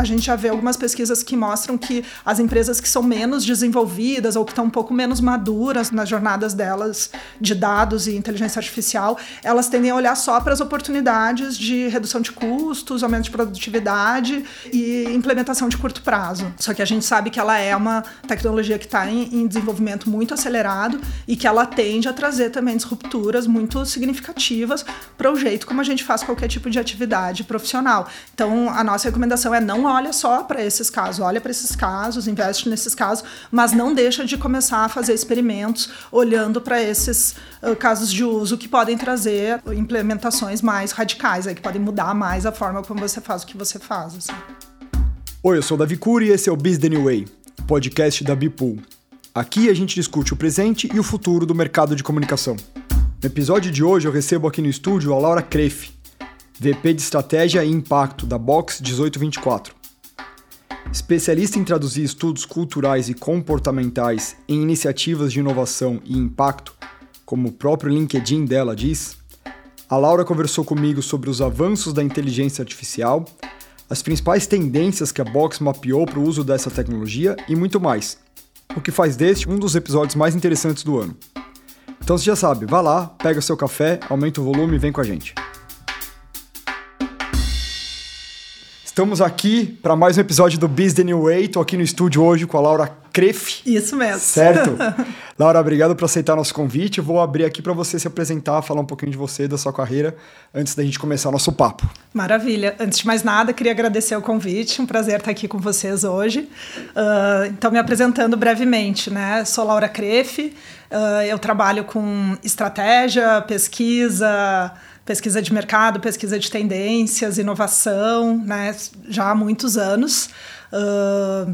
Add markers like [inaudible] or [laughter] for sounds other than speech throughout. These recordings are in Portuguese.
a gente já vê algumas pesquisas que mostram que as empresas que são menos desenvolvidas ou que estão um pouco menos maduras nas jornadas delas de dados e inteligência artificial, elas tendem a olhar só para as oportunidades de redução de custos, aumento de produtividade e implementação de curto prazo. Só que a gente sabe que ela é uma tecnologia que está em, em desenvolvimento muito acelerado e que ela tende a trazer também disrupturas muito significativas para o jeito como a gente faz qualquer tipo de atividade profissional. Então, a nossa recomendação é não olha só para esses casos, olha para esses casos, investe nesses casos, mas não deixa de começar a fazer experimentos olhando para esses uh, casos de uso que podem trazer implementações mais radicais, aí, que podem mudar mais a forma como você faz o que você faz. Assim. Oi, eu sou o Davi Cury e esse é o Biz The New Way, podcast da Bipool. Aqui a gente discute o presente e o futuro do mercado de comunicação. No episódio de hoje eu recebo aqui no estúdio a Laura Kreff, VP de Estratégia e Impacto da Box 1824. Especialista em traduzir estudos culturais e comportamentais em iniciativas de inovação e impacto, como o próprio LinkedIn dela diz, a Laura conversou comigo sobre os avanços da inteligência artificial, as principais tendências que a Box mapeou para o uso dessa tecnologia e muito mais, o que faz deste um dos episódios mais interessantes do ano. Então você já sabe, vá lá, pega seu café, aumenta o volume e vem com a gente. Estamos aqui para mais um episódio do Biz The New Way. Estou aqui no estúdio hoje com a Laura Kreff. Isso mesmo. Certo? [laughs] Laura, obrigado por aceitar nosso convite. Eu vou abrir aqui para você se apresentar, falar um pouquinho de você, da sua carreira, antes da gente começar nosso papo. Maravilha. Antes de mais nada, queria agradecer o convite. Um prazer estar aqui com vocês hoje. Uh, então, me apresentando brevemente, né? Sou Laura Kreff. Uh, eu trabalho com estratégia, pesquisa pesquisa de mercado, pesquisa de tendências, inovação, né, já há muitos anos. Uh,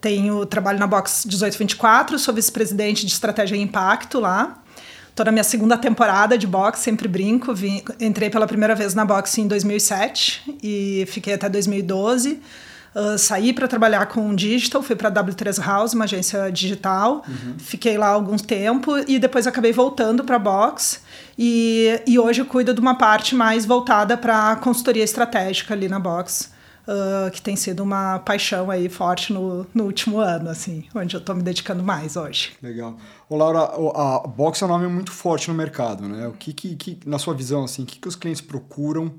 tenho trabalho na Box 1824, sou vice-presidente de estratégia e impacto lá. Estou na minha segunda temporada de boxe, sempre brinco. Vim, entrei pela primeira vez na boxe em 2007 e fiquei até 2012. Uh, saí para trabalhar com digital, fui para a W3 House, uma agência digital. Uhum. Fiquei lá algum tempo e depois acabei voltando para a box. E, e hoje cuido de uma parte mais voltada para consultoria estratégica ali na Box. Uh, que tem sido uma paixão aí forte no, no último ano, assim, onde eu estou me dedicando mais hoje. Legal. Ô Laura, a Box é um nome muito forte no mercado, né? O que, que, que na sua visão, assim, o que, que os clientes procuram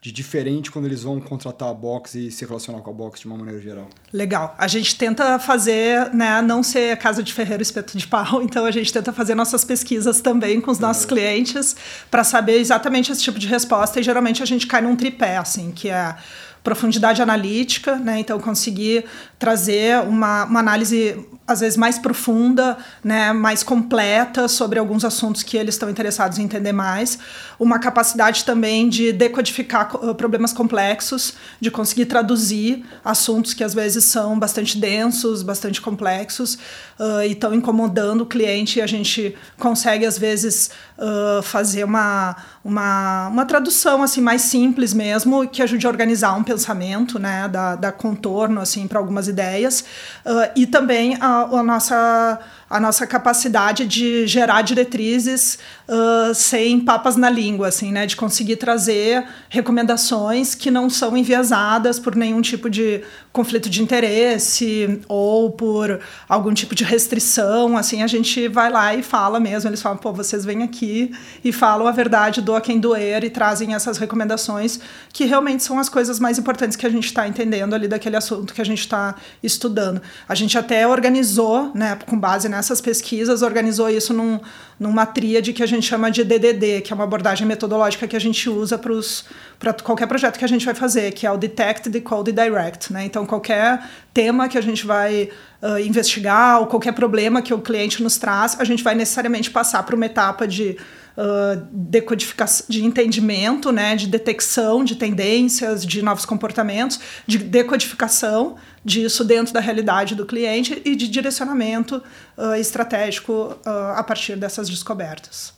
de diferente quando eles vão contratar a box e se relacionar com a box de uma maneira geral? Legal. A gente tenta fazer, né, não ser casa de ferreiro espeto de pau, [laughs] então a gente tenta fazer nossas pesquisas também com os nossos uhum. clientes para saber exatamente esse tipo de resposta e geralmente a gente cai num tripé, assim, que é profundidade analítica, né? Então conseguir trazer uma, uma análise às vezes mais profunda, né, mais completa sobre alguns assuntos que eles estão interessados em entender mais, uma capacidade também de decodificar uh, problemas complexos, de conseguir traduzir assuntos que às vezes são bastante densos, bastante complexos uh, e estão incomodando o cliente. E a gente consegue às vezes uh, fazer uma, uma, uma tradução assim mais simples mesmo que ajude a organizar um pensamento, né, da, da contorno assim para algumas ideias. Uh, e também a, a nossa a nossa capacidade de gerar diretrizes uh, sem papas na língua, assim, né? De conseguir trazer recomendações que não são enviesadas por nenhum tipo de conflito de interesse ou por algum tipo de restrição, assim, a gente vai lá e fala mesmo, eles falam, pô, vocês vêm aqui e falam a verdade, do a quem doer e trazem essas recomendações que realmente são as coisas mais importantes que a gente está entendendo ali daquele assunto que a gente está estudando. A gente até organizou, né, com base nessas pesquisas, organizou isso num, numa tríade que a gente chama de DDD, que é uma abordagem metodológica que a gente usa para qualquer projeto que a gente vai fazer, que é o Detect, Decode e Direct, né? Então, qualquer tema que a gente vai uh, investigar ou qualquer problema que o cliente nos traz, a gente vai necessariamente passar por uma etapa de uh, decodificação, de entendimento, né, de detecção de tendências, de novos comportamentos, de decodificação disso dentro da realidade do cliente e de direcionamento uh, estratégico uh, a partir dessas descobertas.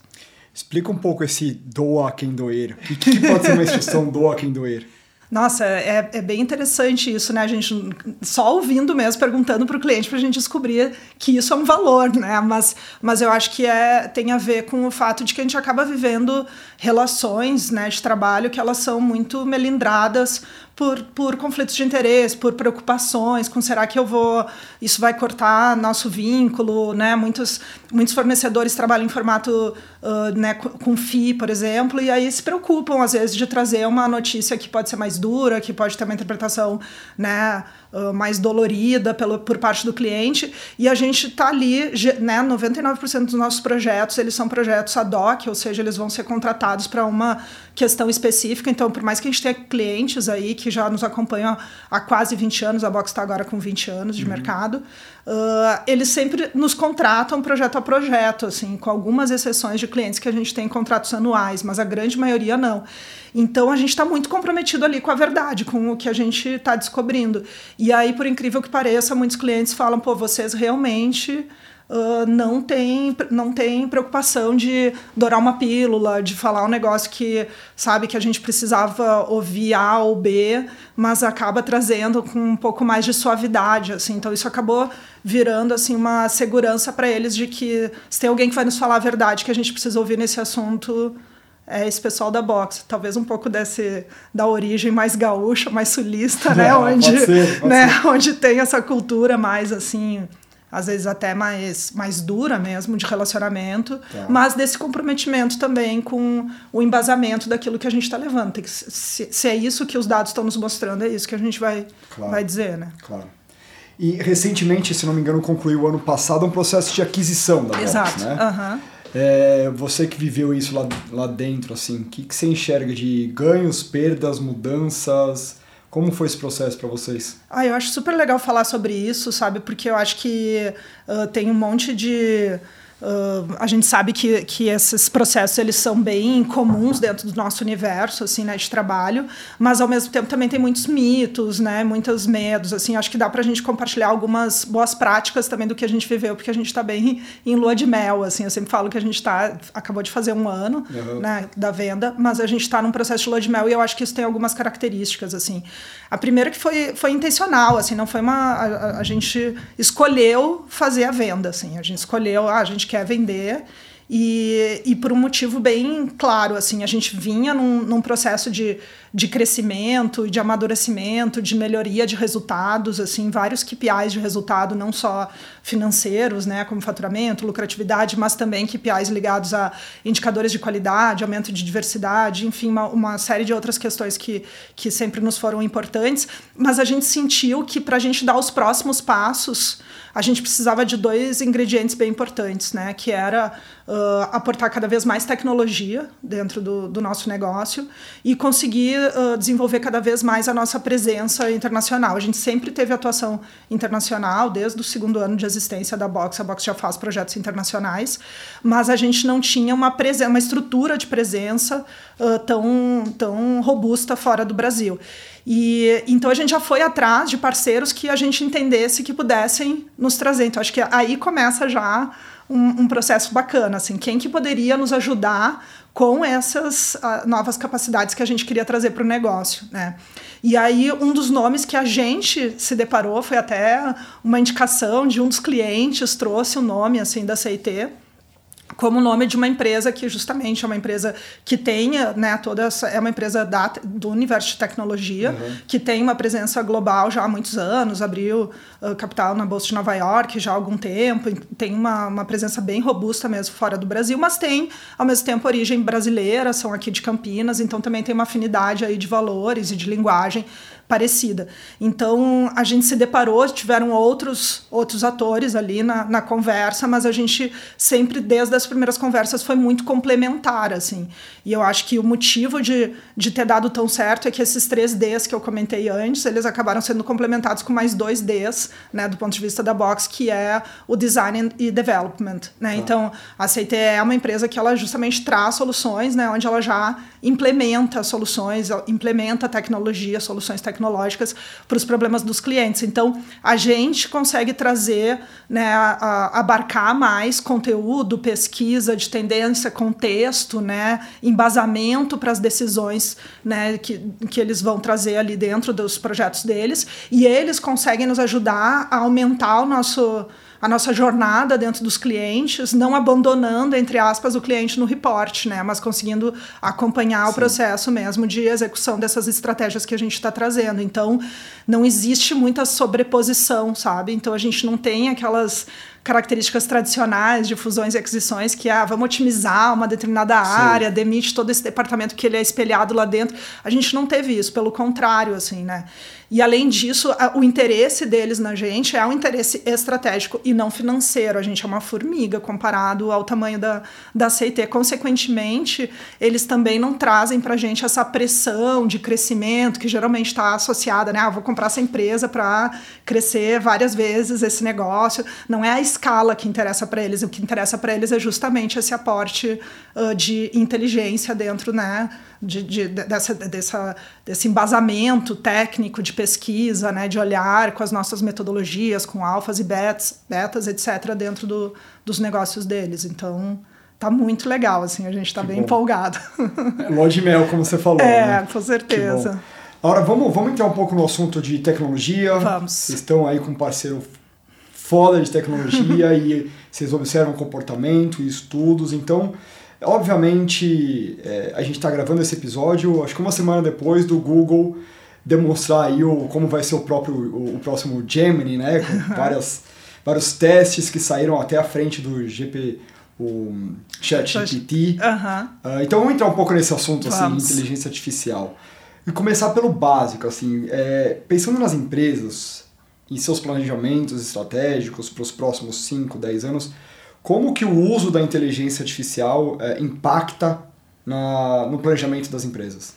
Explica um pouco esse doa quem doer. O que, que pode ser uma [laughs] expressão doa quem doer? Nossa, é, é bem interessante isso, né? A gente só ouvindo mesmo, perguntando para o cliente para a gente descobrir que isso é um valor, né? Mas, mas eu acho que é, tem a ver com o fato de que a gente acaba vivendo relações né, de trabalho que elas são muito melindradas por, por conflitos de interesse, por preocupações com será que eu vou, isso vai cortar nosso vínculo, né? Muitos, muitos fornecedores trabalham em formato uh, né, com FI, por exemplo, e aí se preocupam às vezes de trazer uma notícia que pode ser mais dura, que pode ter uma interpretação, né? Uh, mais dolorida pelo, por parte do cliente e a gente está ali, né, 99% dos nossos projetos eles são projetos ad hoc, ou seja, eles vão ser contratados para uma questão específica, então por mais que a gente tenha clientes aí que já nos acompanham há quase 20 anos, a Box está agora com 20 anos de uhum. mercado, uh, eles sempre nos contratam projeto a projeto, assim, com algumas exceções de clientes que a gente tem contratos anuais, mas a grande maioria não. Então a gente está muito comprometido ali com a verdade, com o que a gente está descobrindo. E aí, por incrível que pareça, muitos clientes falam: pô, vocês realmente. Uh, não tem não tem preocupação de dourar uma pílula, de falar um negócio que sabe que a gente precisava ouvir A ou B, mas acaba trazendo com um pouco mais de suavidade, assim. Então isso acabou virando assim uma segurança para eles de que se tem alguém que vai nos falar a verdade que a gente precisa ouvir nesse assunto, é esse pessoal da boxe, talvez um pouco desse da origem mais gaúcha, mais sulista, né, onde, pode ser, pode né, ser. [laughs] onde tem essa cultura mais assim, às vezes até mais mais dura mesmo de relacionamento, tá. mas desse comprometimento também com o embasamento daquilo que a gente está levando. Tem que, se, se, é isso que os dados estão nos mostrando, é isso que a gente vai claro. vai dizer, né? Claro. E recentemente, se não me engano, concluiu ano passado um processo de aquisição da Exato. Box, né? Uhum. É, você que viveu isso lá, lá dentro, assim, o que, que você enxerga de ganhos, perdas, mudanças? Como foi esse processo para vocês? Ah, eu acho super legal falar sobre isso, sabe? Porque eu acho que uh, tem um monte de Uh, a gente sabe que, que esses processos eles são bem comuns dentro do nosso universo assim né, de trabalho mas ao mesmo tempo também tem muitos mitos né muitos medos assim acho que dá para a gente compartilhar algumas boas práticas também do que a gente viveu porque a gente está bem em lua de mel assim eu sempre falo que a gente está acabou de fazer um ano uhum. né, da venda mas a gente está num processo de lua de mel e eu acho que isso tem algumas características assim a primeira que foi foi intencional assim não foi uma a, a gente escolheu fazer a venda assim a gente escolheu ah, a gente quer vender. E, e por um motivo bem claro, assim, a gente vinha num, num processo de, de crescimento, de amadurecimento, de melhoria de resultados, assim, vários KPIs de resultado, não só financeiros, né, como faturamento, lucratividade, mas também KPIs ligados a indicadores de qualidade, aumento de diversidade, enfim, uma, uma série de outras questões que, que sempre nos foram importantes, mas a gente sentiu que para a gente dar os próximos passos, a gente precisava de dois ingredientes bem importantes, né? Que era uh, aportar cada vez mais tecnologia dentro do, do nosso negócio e conseguir uh, desenvolver cada vez mais a nossa presença internacional. A gente sempre teve atuação internacional, desde o segundo ano de existência da Box. A Box já faz projetos internacionais, mas a gente não tinha uma, presença, uma estrutura de presença uh, tão, tão robusta fora do Brasil. E então a gente já foi atrás de parceiros que a gente entendesse que pudessem nos trazer. Então acho que aí começa já um, um processo bacana, assim, quem que poderia nos ajudar com essas uh, novas capacidades que a gente queria trazer para o negócio, né? E aí um dos nomes que a gente se deparou foi até uma indicação de um dos clientes trouxe o nome assim da CIT como nome de uma empresa que justamente é uma empresa que tenha, né, toda essa, é uma empresa da, do universo de tecnologia, uhum. que tem uma presença global já há muitos anos, abriu uh, capital na Bolsa de Nova York já há algum tempo, tem uma, uma presença bem robusta mesmo fora do Brasil, mas tem, ao mesmo tempo, origem brasileira, são aqui de Campinas, então também tem uma afinidade aí de valores e de linguagem parecida. Então a gente se deparou, tiveram outros outros atores ali na, na conversa, mas a gente sempre desde as primeiras conversas foi muito complementar assim. E eu acho que o motivo de, de ter dado tão certo é que esses três Ds que eu comentei antes, eles acabaram sendo complementados com mais dois Ds, né, do ponto de vista da Box, que é o design e development, né? Ah. Então a CT é uma empresa que ela justamente traz soluções, né, onde ela já implementa soluções, implementa tecnologia, soluções tecnológicas tecnológicas para os problemas dos clientes. Então, a gente consegue trazer, né, a, abarcar mais conteúdo, pesquisa de tendência, contexto, né, embasamento para as decisões né, que, que eles vão trazer ali dentro dos projetos deles, e eles conseguem nos ajudar a aumentar o nosso a nossa jornada dentro dos clientes, não abandonando, entre aspas, o cliente no report, né? Mas conseguindo acompanhar Sim. o processo mesmo de execução dessas estratégias que a gente está trazendo. Então, não existe muita sobreposição, sabe? Então, a gente não tem aquelas características tradicionais de fusões e aquisições, que é ah, vamos otimizar uma determinada área, Sim. demite todo esse departamento que ele é espelhado lá dentro. A gente não teve isso, pelo contrário, assim, né? E além disso, a, o interesse deles na gente é um interesse estratégico e não financeiro. A gente é uma formiga comparado ao tamanho da, da CIT. Consequentemente, eles também não trazem para a gente essa pressão de crescimento que geralmente está associada, né? Ah, vou comprar essa empresa para crescer várias vezes esse negócio. Não é a escala que interessa para eles. O que interessa para eles é justamente esse aporte uh, de inteligência dentro, né? de, de, dessa, dessa, desse embasamento técnico de pesquisa, né, de olhar com as nossas metodologias, com alfas e betas, betas etc., dentro do, dos negócios deles. Então, tá muito legal, assim, a gente está bem bom. empolgado. É lua de mel, como você falou. É, né? com certeza. Agora, vamos, vamos entrar um pouco no assunto de tecnologia. Vamos. Vocês estão aí com um parceiro foda de tecnologia [laughs] e vocês observam comportamento e estudos, então Obviamente, é, a gente está gravando esse episódio, acho que uma semana depois do Google demonstrar aí o, como vai ser o próprio o, o próximo Gemini, né? Com [laughs] várias, vários testes que saíram até a frente do GP, o ChatGPT. Uhum. Uh, então vamos entrar um pouco nesse assunto assim, de inteligência artificial. E começar pelo básico, assim, é, pensando nas empresas, em seus planejamentos estratégicos para os próximos 5, 10 anos, como que o uso da inteligência artificial é, impacta na, no planejamento das empresas?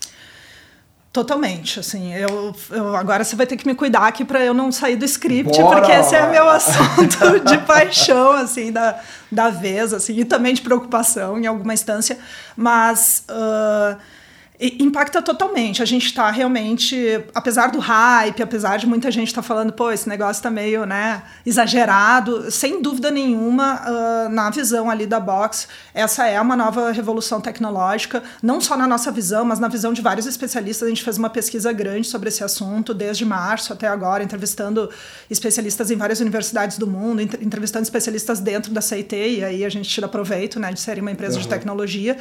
Totalmente, assim, eu, eu, agora você vai ter que me cuidar aqui para eu não sair do script, Bora! porque esse é meu [laughs] assunto de paixão, assim, da, da vez, assim, e também de preocupação em alguma instância, mas uh, impacta totalmente. A gente está realmente, apesar do hype, apesar de muita gente estar tá falando, pô, esse negócio está meio né, exagerado, sem dúvida nenhuma, uh, na visão ali da Box, essa é uma nova revolução tecnológica, não só na nossa visão, mas na visão de vários especialistas. A gente fez uma pesquisa grande sobre esse assunto, desde março até agora, entrevistando especialistas em várias universidades do mundo, entrevistando especialistas dentro da CIT, e aí a gente tira proveito né, de ser uma empresa uhum. de tecnologia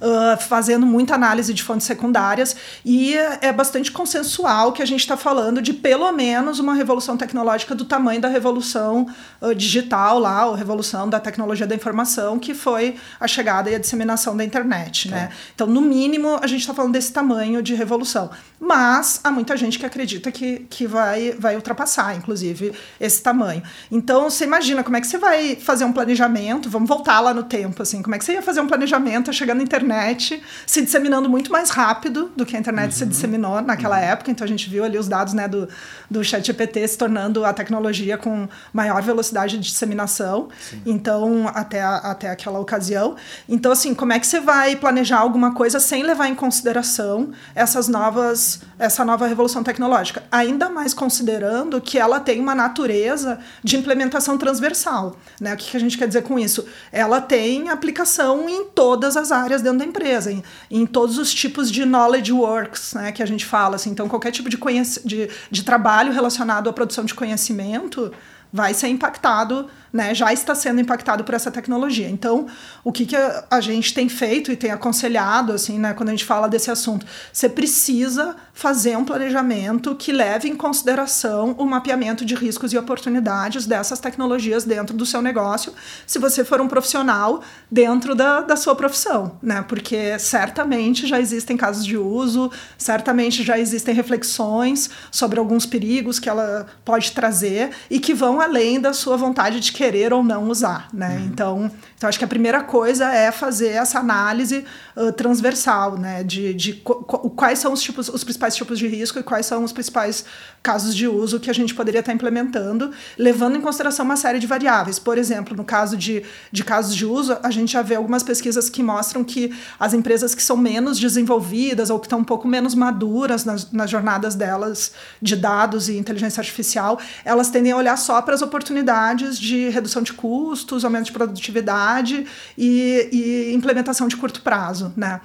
uh, fazendo muita análise de fontes secundárias, e é bastante consensual que a gente está falando de pelo menos uma revolução tecnológica do tamanho da revolução uh, digital lá, ou revolução da tecnologia da informação, que foi a chegada e a disseminação da internet. Tá. Né? Então, no mínimo, a gente está falando desse tamanho de revolução. Mas há muita gente que acredita que, que vai, vai ultrapassar, inclusive, esse tamanho. Então, você imagina como é que você vai fazer um planejamento, vamos voltar lá no tempo, assim, como é que você ia fazer um planejamento chegando na internet internet se disseminando muito mais rápido do que a internet uhum. se disseminou naquela uhum. época. Então a gente viu ali os dados né, do, do ChatGPT se tornando a tecnologia com maior velocidade de disseminação. Sim. Então, até, a, até aquela ocasião. Então, assim, como é que você vai planejar alguma coisa sem levar em consideração essas novas, essa nova revolução tecnológica? Ainda mais considerando que ela tem uma natureza de implementação transversal. Né? O que, que a gente quer dizer com isso? Ela tem aplicação em todas as áreas dentro da empresa, em, em todos os tipos de knowledge works, né, que a gente fala. Assim, então, qualquer tipo de, de, de trabalho relacionado à produção de conhecimento vai ser impactado né, já está sendo impactado por essa tecnologia. Então, o que, que a, gente tem feito e tem aconselhado, assim, né, quando a gente fala desse assunto? Você precisa fazer um planejamento que leve em consideração o mapeamento de riscos e oportunidades dessas tecnologias dentro do seu negócio, se você for um profissional dentro da, da sua profissão, né? Porque certamente já existem casos de uso, certamente já existem reflexões sobre alguns perigos que ela pode trazer e que vão além da sua vontade de querer ou não usar, né? Uhum. Então, então, acho que a primeira coisa é fazer essa análise uh, transversal, né? De, de quais são os, tipos, os principais tipos de risco e quais são os principais casos de uso que a gente poderia estar implementando, levando em consideração uma série de variáveis. Por exemplo, no caso de, de casos de uso, a gente já vê algumas pesquisas que mostram que as empresas que são menos desenvolvidas ou que estão um pouco menos maduras nas, nas jornadas delas de dados e inteligência artificial, elas tendem a olhar só para as oportunidades de redução de custos, aumento de produtividade e, e implementação de curto prazo, né?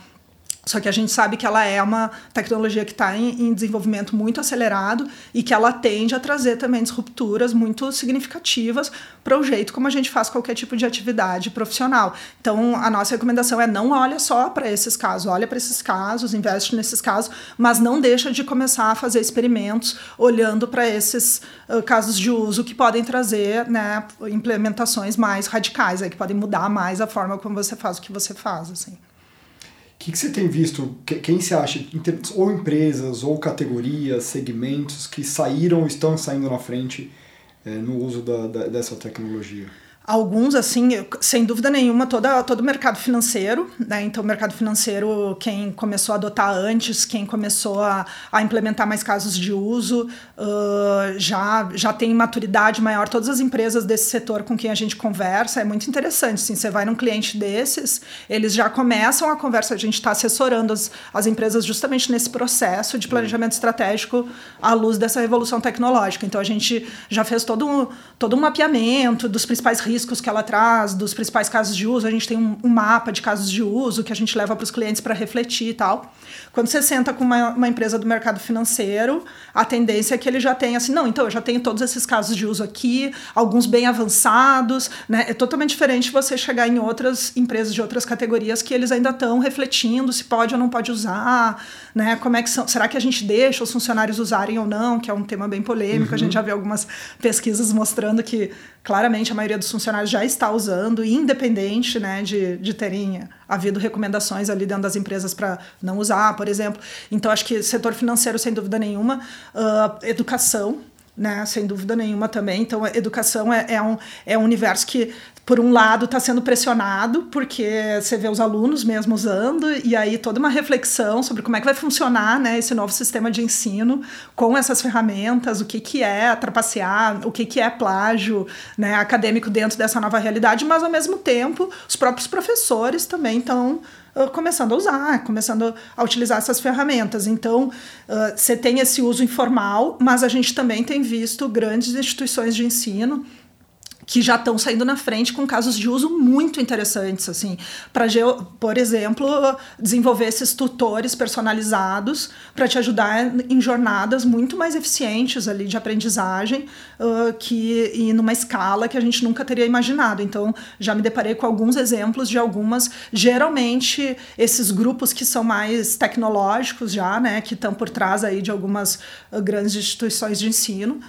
Só que a gente sabe que ela é uma tecnologia que está em, em, desenvolvimento muito acelerado e que ela tende a trazer também disrupturas muito significativas para o jeito como a gente faz qualquer tipo de atividade profissional. Então, a nossa recomendação é não olha só para esses casos, olha para esses casos, investe nesses casos, mas não deixa de começar a fazer experimentos olhando para esses uh, casos de uso que podem trazer né, implementações mais radicais, aí, que podem mudar mais a forma como você faz o que você faz. Assim. O que, que você tem visto? Quem se acha, ou empresas, ou categorias, segmentos que saíram ou estão saindo na frente é, no uso da, da, dessa tecnologia? Alguns, assim, sem dúvida nenhuma, toda, todo o mercado financeiro, né? Então, o mercado financeiro, quem começou a adotar antes, quem começou a, a implementar mais casos de uso, uh, já, já tem maturidade maior. Todas as empresas desse setor com quem a gente conversa, é muito interessante. Assim, você vai num cliente desses, eles já começam a conversa, a gente está assessorando as, as empresas justamente nesse processo de planejamento estratégico à luz dessa revolução tecnológica. Então, a gente já fez todo um, todo um mapeamento dos principais riscos riscos que ela traz, dos principais casos de uso. A gente tem um, um mapa de casos de uso que a gente leva para os clientes para refletir e tal. Quando você senta com uma, uma, empresa do mercado financeiro, a tendência é que ele já tenha assim, não, então eu já tenho todos esses casos de uso aqui, alguns bem avançados, né? É totalmente diferente você chegar em outras empresas de outras categorias que eles ainda estão refletindo se pode ou não pode usar, né? Como é que são, será que a gente deixa os funcionários usarem ou não, que é um tema bem polêmico. Uhum. A gente já vê algumas pesquisas mostrando que claramente a maioria dos funcionários já está usando, independente né, de, de terem havido recomendações ali dentro das empresas para não usar, por exemplo. Então, acho que setor financeiro, sem dúvida nenhuma, uh, educação, né, sem dúvida nenhuma também. Então, educação é, é, um, é um universo que por um lado, está sendo pressionado, porque você vê os alunos mesmo usando, e aí toda uma reflexão sobre como é que vai funcionar né, esse novo sistema de ensino com essas ferramentas, o que, que é trapacear, o que, que é plágio né, acadêmico dentro dessa nova realidade, mas ao mesmo tempo os próprios professores também estão começando a usar, começando a utilizar essas ferramentas. Então, você tem esse uso informal, mas a gente também tem visto grandes instituições de ensino que já estão saindo na frente com casos de uso muito interessantes, assim, para, por exemplo, desenvolver esses tutores personalizados para te ajudar em jornadas muito mais eficientes ali de aprendizagem uh, que e numa escala que a gente nunca teria imaginado. Então, já me deparei com alguns exemplos de algumas, geralmente esses grupos que são mais tecnológicos já, né, que estão por trás aí de algumas uh, grandes instituições de ensino,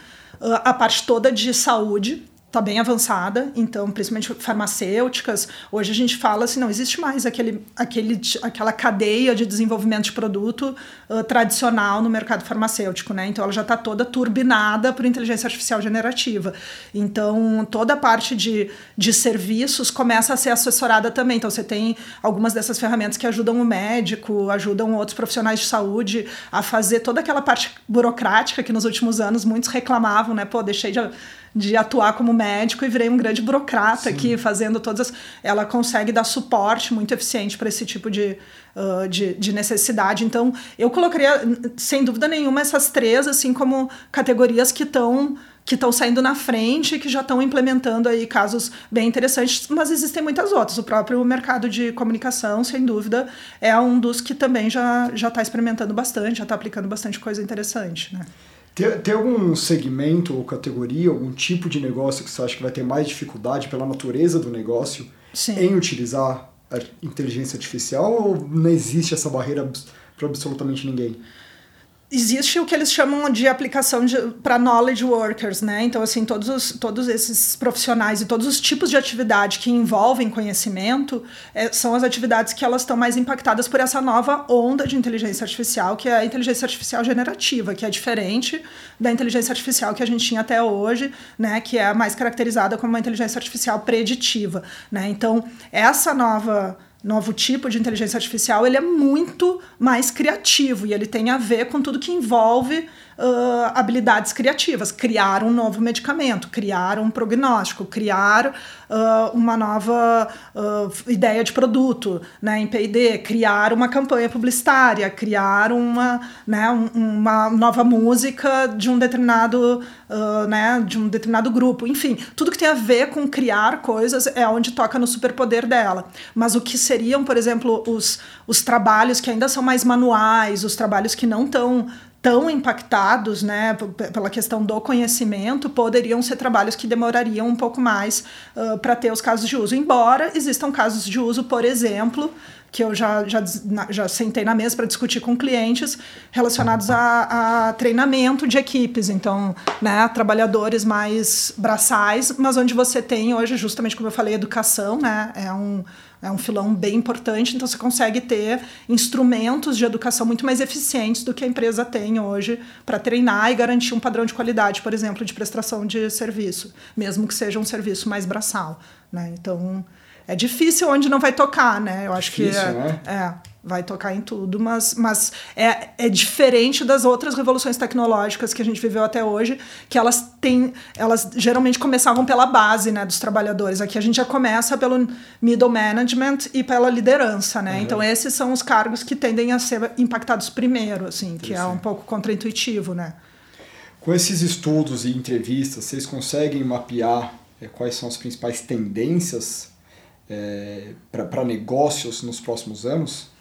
uh, a parte toda de saúde está bem avançada, então, principalmente farmacêuticas, hoje a gente fala assim, não existe mais aquele, aquele, aquela cadeia de desenvolvimento de produto uh, tradicional no mercado farmacêutico, né? Então, ela já está toda turbinada por inteligência artificial generativa. Então, toda a parte de, de serviços começa a ser assessorada também. Então, você tem algumas dessas ferramentas que ajudam o médico, ajudam outros profissionais de saúde a fazer toda aquela parte burocrática que nos últimos anos muitos reclamavam, né? Pô, deixei de de atuar como médico e virei um grande burocrata Sim. aqui, fazendo todas as. Ela consegue dar suporte muito eficiente para esse tipo de, uh, de, de, necessidade. Então, eu colocaria, sem dúvida nenhuma, essas três, assim, como categorias que estão que estão saindo na frente, que já estão implementando aí casos bem interessantes, mas existem muitas outras. O próprio mercado de comunicação, sem dúvida, é um dos que também já está experimentando bastante, já está aplicando bastante coisa interessante, né? Tem, tem algum segmento ou categoria, algum tipo de negócio que você acha que vai ter mais dificuldade pela natureza do negócio Sim. em utilizar a inteligência artificial ou não existe essa barreira para absolutamente ninguém? Existe o que eles chamam de aplicação para knowledge workers, né? Então, assim, todos, os, todos esses profissionais e todos os tipos de atividade que envolvem conhecimento é, são as atividades que elas estão mais impactadas por essa nova onda de inteligência artificial, que é a inteligência artificial generativa, que é diferente da inteligência artificial que a gente tinha até hoje, né? Que é mais caracterizada como uma inteligência artificial preditiva, né? Então, essa nova novo tipo de inteligência artificial, ele é muito mais criativo e ele tem a ver com tudo que envolve uh, habilidades criativas, criar um novo medicamento, criar um prognóstico, criar uh, uma nova uh, ideia de produto né, em P&D, criar uma campanha publicitária, criar uma, né, um, uma nova música de um determinado né, de um determinado grupo, enfim, tudo que tem a ver com criar coisas é onde toca no superpoder dela. Mas o que seria seriam, por exemplo, os, os trabalhos que ainda são mais manuais, os trabalhos que não estão tão impactados né, pela questão do conhecimento, poderiam ser trabalhos que demorariam um pouco mais uh, para ter os casos de uso. Embora existam casos de uso, por exemplo, que eu já, já, já sentei na mesa para discutir com clientes relacionados a, a, treinamento de equipes. Então, né, trabalhadores mais braçais, mas onde você tem hoje, justamente como eu falei, educação, né, é um é um filão bem importante, então você consegue ter instrumentos de educação muito mais eficientes do que a empresa tem hoje para treinar e garantir um padrão de qualidade, por exemplo, de prestação de serviço, mesmo que seja um serviço mais braçal. Né? Então, é difícil onde não vai tocar, né? Eu acho difícil, que é, né? é vai tocar em tudo, mas, mas é, é diferente das outras revoluções tecnológicas que a gente viveu até hoje, que elas têm, elas geralmente começavam pela base, né, dos trabalhadores. Aqui a gente já começa pelo middle management e pela liderança, né? Uhum. Então esses são os cargos que tendem a ser impactados primeiro, assim, que é um pouco contraintuitivo, né? Com esses estudos e entrevistas, vocês conseguem mapear é, quais são as principais tendências é, para negócios nos próximos anos?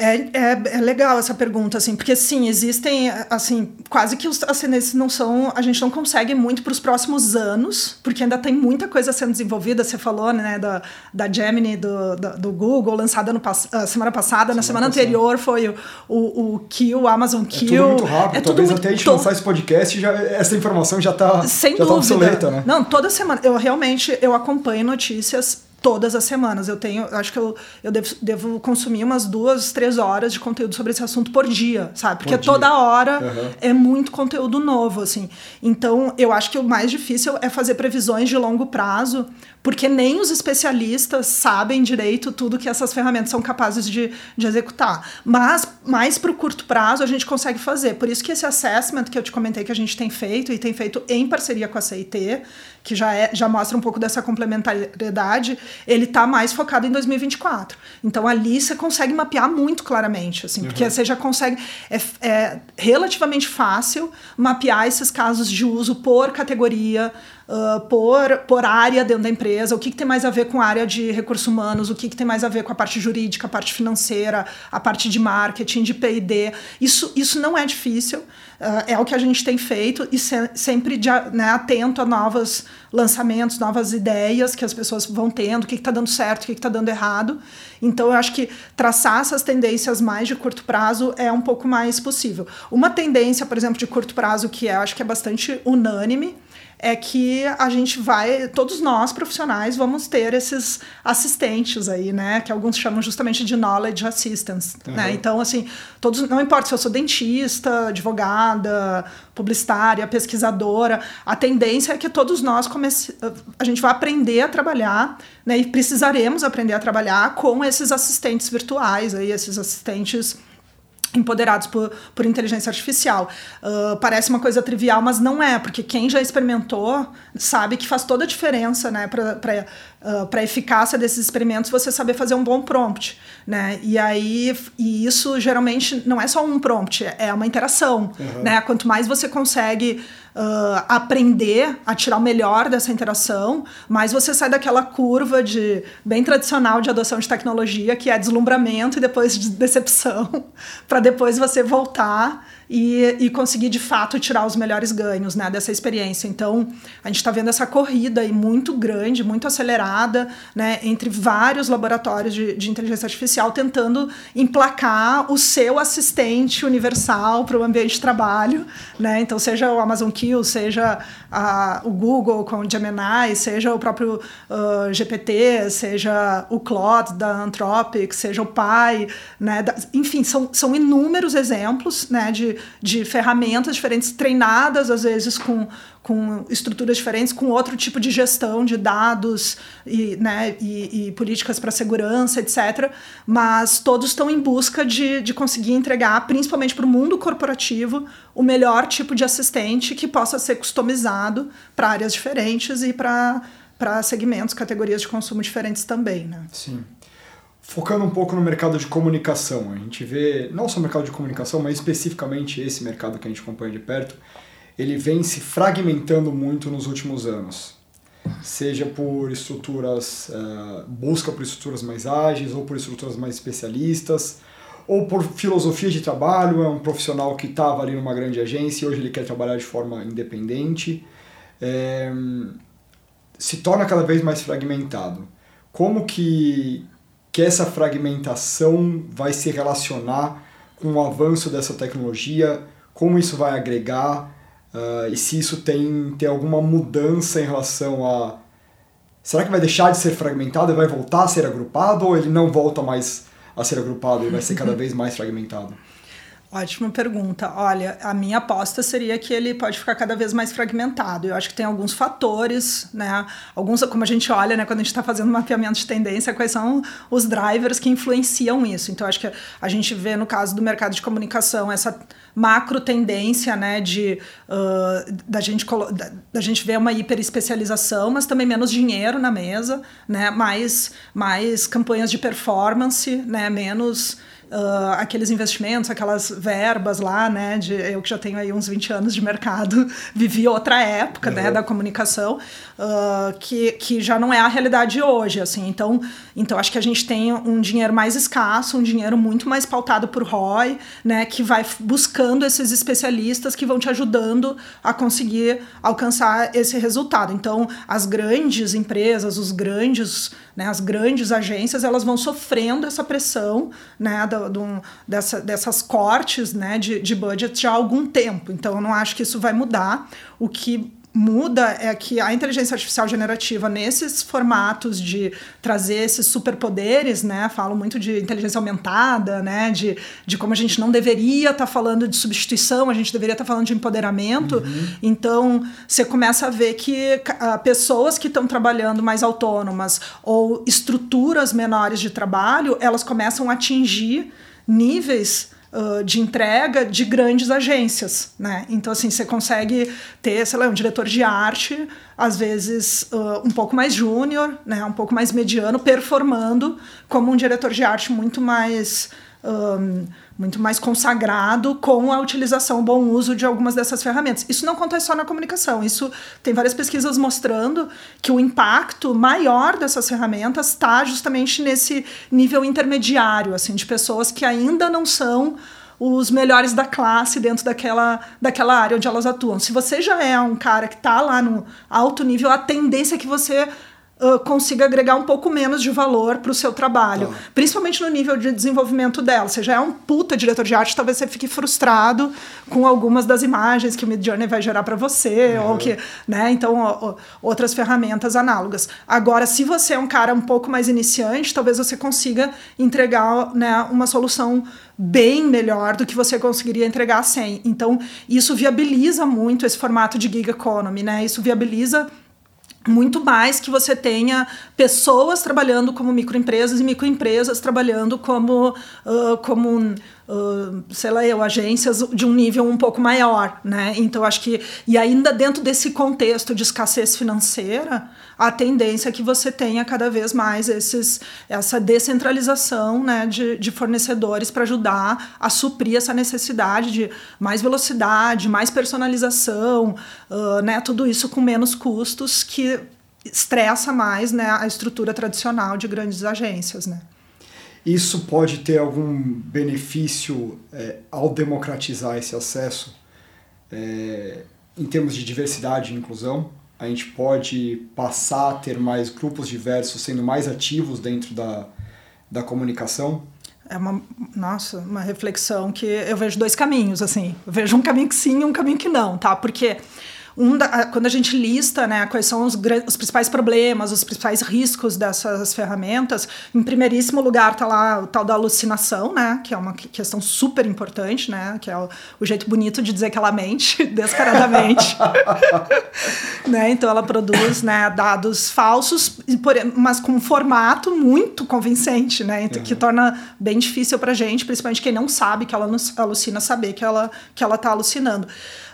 É, é, é, legal essa pergunta, assim, porque sim, existem, assim, quase que os ascendentes não são, a gente não consegue muito para os próximos anos, porque ainda tem muita coisa sendo desenvolvida. Você falou, né, da, da Gemini do, da, do Google, lançada no, uh, semana passada, semana na semana passada. anterior foi o, o, o Kill, o Amazon Kill. É tudo muito rápido, é talvez até a gente lançar esse podcast, já, essa informação já está já tá obsoleta, né? Não, toda semana, eu realmente, eu acompanho notícias todas as semanas. Eu tenho, acho que eu, eu devo, devo, consumir umas duas, três horas de conteúdo sobre esse assunto por dia, sabe? Porque toda hora uhum. é muito conteúdo novo, assim. Então, eu acho que o mais difícil é fazer previsões de longo prazo, porque nem os especialistas sabem direito tudo que essas ferramentas são capazes de, de executar. Mas, mais para o curto prazo, a gente consegue fazer. Por isso que esse assessment que eu te comentei que a gente tem feito, e tem feito em parceria com a CIT, que já, é, já mostra um pouco dessa complementariedade, ele está mais focado em 2024. Então ali você consegue mapear muito claramente, assim, uhum. porque você já consegue. É, é relativamente fácil mapear esses casos de uso por categoria, uh, por, por área dentro da empresa, o que, que, tem mais a ver com a área de recursos humanos, o que, que tem mais a ver com a parte jurídica, a parte financeira, a parte de marketing, de PD. Isso, isso não é difícil, uh, é o que a gente tem feito e se, sempre de, né, atento a novos lançamentos, novas ideias que as pessoas vão tendo, o que está dando certo, o que está dando errado. Então, eu acho que traçar essas tendências mais de curto prazo é um pouco mais possível. Uma tendência, por exemplo, de curto prazo que é, eu acho que é bastante unânime, é que a gente vai, todos nós profissionais, vamos ter esses assistentes aí, né? Que alguns chamam justamente de knowledge assistants, uhum. né? Então, assim, todos, não importa se eu sou dentista, advogada, publicitária, pesquisadora, a tendência é que todos nós comece, a gente vai aprender a trabalhar, né? E precisaremos aprender a trabalhar com esses assistentes virtuais aí, esses assistentes empoderados por, por inteligência artificial. Uh, parece uma coisa trivial, mas não é, porque quem já experimentou sabe que faz toda a diferença né, para uh, a eficácia desses experimentos você saber fazer um bom prompt. Né? E aí, e isso geralmente não é só um prompt, é uma interação. Uhum. Né? Quanto mais você consegue uh, aprender a tirar o melhor dessa interação, mas você sai daquela curva de bem tradicional de adoção de tecnologia, que é deslumbramento e depois de decepção, [laughs] para depois você voltar e, e conseguir de fato tirar os melhores ganhos né, dessa experiência. Então, a gente está vendo essa corrida aí muito grande, muito acelerada, né, entre vários laboratórios de, de inteligência artificial tentando emplacar o seu assistente universal para o ambiente de trabalho. Né? Então, seja o Amazon Kill, seja a, o Google com o Gemini, seja o próprio uh, GPT, seja o Claude da Anthropic, seja o Pi, né? Enfim, são, são inúmeros exemplos né, de, de ferramentas diferentes, treinadas às vezes com, com estruturas diferentes, com outro tipo de gestão de dados e, né, e, e políticas para segurança, etc. Mas todos estão em busca de, de conseguir entregar, principalmente para o mundo corporativo, o melhor tipo de assistente que possa ser customizado para áreas diferentes e para segmentos, categorias de consumo diferentes também. Né? Sim. Focando um pouco no mercado de comunicação, a gente vê, não só o mercado de comunicação, mas especificamente esse mercado que a gente acompanha de perto, ele vem se fragmentando muito nos últimos anos. seja por estruturas, uh, busca por estruturas mais ágeis ou por estruturas mais especialistas, ou por filosofia de trabalho, é um profissional que estava ali numa grande agência e hoje ele quer trabalhar de forma independente. É, se torna cada vez mais fragmentado. Como que, que essa fragmentação vai se relacionar com o avanço dessa tecnologia? Como isso vai agregar? Uh, e se isso tem, tem alguma mudança em relação a. Será que vai deixar de ser fragmentado e vai voltar a ser agrupado ou ele não volta mais a ser agrupado e vai ser cada [laughs] vez mais fragmentado? Ótima pergunta. Olha, a minha aposta seria que ele pode ficar cada vez mais fragmentado. Eu acho que tem alguns fatores, né? Alguns, como a gente olha, né, quando a gente está fazendo mapeamento de tendência, quais são os drivers que influenciam isso. Então, acho que a gente vê no caso do mercado de comunicação essa macro tendência, né, de uh, da gente da, da gente ver uma hiperespecialização, mas também menos dinheiro na mesa, né? Mais mais campanhas de performance, né? Menos uh, aqueles investimentos, aquelas verbas lá, né? De, eu que já tenho aí uns 20 anos de mercado, [laughs] vivi outra época, uhum. né, da comunicação, uh, que, que já não é a realidade hoje, assim. Então, então, acho que a gente tem um dinheiro mais escasso, um dinheiro muito mais pautado por ROI, né, que vai buscando esses especialistas que vão te ajudando a conseguir alcançar esse resultado. Então, as grandes empresas, os grandes né? As grandes agências elas vão sofrendo essa pressão né, do, dessa, dessas cortes né, de, de budget já há algum tempo. Então, eu não acho que isso vai mudar. O que muda é que a inteligência artificial generativa nesses formatos de trazer esses superpoderes, né, falo muito de inteligência aumentada, né, de, de como a gente não deveria estar tá falando de substituição, a gente deveria estar tá falando de empoderamento. Uhum. Então, você começa a ver que uh, pessoas que estão trabalhando mais autônomas ou estruturas menores de trabalho, elas começam a atingir níveis uh, de entrega de grandes agências, né? Então, assim, você consegue ter, sei lá, um diretor de arte, às vezes uh, um pouco mais júnior, né? Um pouco mais mediano, performando como um diretor de arte muito mais... Um, muito mais consagrado com a utilização, o bom uso de algumas dessas ferramentas. Isso não acontece só na comunicação, isso tem várias pesquisas mostrando que o impacto maior dessas ferramentas está justamente nesse nível intermediário, assim, de pessoas que ainda não são os melhores da classe dentro daquela, daquela área onde elas atuam. Se você já é um cara que está lá no alto nível, a tendência é que você uh, consiga agregar um pouco menos de valor para o seu trabalho, tá. principalmente no nível de desenvolvimento dela. Você já é um puta diretor de arte, talvez você fique frustrado com algumas das imagens que o Midjourney vai gerar para você, uhum. ou que, né? Então, ó, ó, outras ferramentas análogas. Agora, se você é um cara um pouco mais iniciante, talvez você consiga entregar né, uma solução bem melhor do que você conseguiria entregar sem. Então, isso viabiliza muito esse formato de gig economy, né? Isso viabiliza muito mais que você tenha pessoas trabalhando como microempresas e microempresas trabalhando como, uh, como sei lá eu, agências de um nível um pouco maior, né? Então acho que e ainda dentro desse contexto de escassez financeira, a tendência é que você tenha cada vez mais esses, essa descentralização né, de, de fornecedores para ajudar a suprir essa necessidade de mais velocidade, mais personalização, uh, né, tudo isso com menos custos que estressa mais né, a estrutura tradicional de grandes agências. Né. Isso pode ter algum benefício é, ao democratizar esse acesso é, em termos de diversidade e inclusão? A gente pode passar a ter mais grupos diversos sendo mais ativos dentro da, da comunicação? É uma, nossa, uma reflexão que eu vejo dois caminhos, assim. Eu vejo um caminho que sim e um caminho que não, tá? Porque um da, quando a gente lista né, quais são os, os, principais problemas, os principais riscos dessas ferramentas, em primeiríssimo lugar está lá o tal da alucinação, né, que é uma questão super importante, né, que é o, o jeito bonito de dizer que ela mente [laughs] descaradamente. [laughs] né, então ela produz né, dados falsos, mas com um formato muito convincente, né, então, uhum. que torna bem difícil para gente, principalmente quem não sabe que ela alucina, saber que ela que ela está alucinando.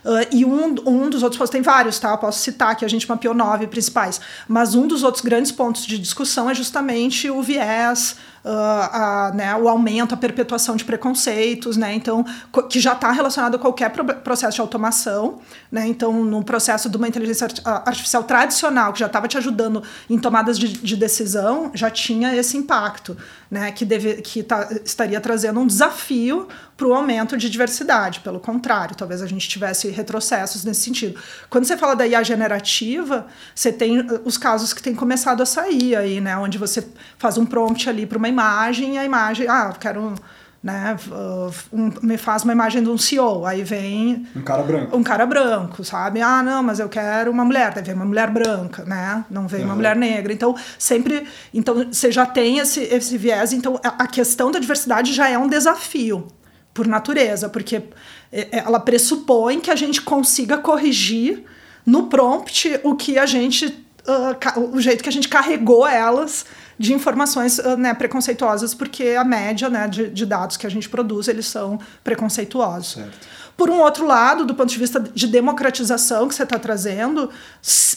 Uh, e um, um dos outros pontos, tem vários, tá? Eu posso citar que a gente mapeou nove principais, mas um dos outros grandes pontos de discussão é justamente o viés a, né, o aumento, a perpetuação de preconceitos, né? Então, que já está relacionado a qualquer processo de automação, né? Então, no processo de uma inteligência artificial tradicional, que já estava te ajudando em tomadas de, de, decisão, já tinha esse impacto, né? Que, deve, que tá, estaria trazendo um desafio para o aumento de diversidade. Pelo contrário, talvez a gente tivesse retrocessos nesse sentido. Quando você fala da IA generativa, você tem uh, os casos que têm começado a sair aí, né? Onde você faz um prompt ali para uma imagem e a imagem, ah, quero um, né, uh, um, me faz uma imagem de um CEO, aí vem um cara branco. Um cara branco, sabe? Ah, não, mas eu quero uma mulher, daí vem uma mulher branca, né? Não vem uhum. uma mulher negra. Então, sempre, então você já tem esse esse viés, então a questão da diversidade já é um desafio por natureza, porque é, é, ela pressupõe que a gente consiga corrigir no prompt o que a gente. Uh, o jeito que a gente carregou elas de informações uh, né, preconceituosas, porque a média né, de, de, dados que a gente produz, eles são preconceituosos. Certo. Por um outro lado, do ponto de vista de democratização que você está trazendo,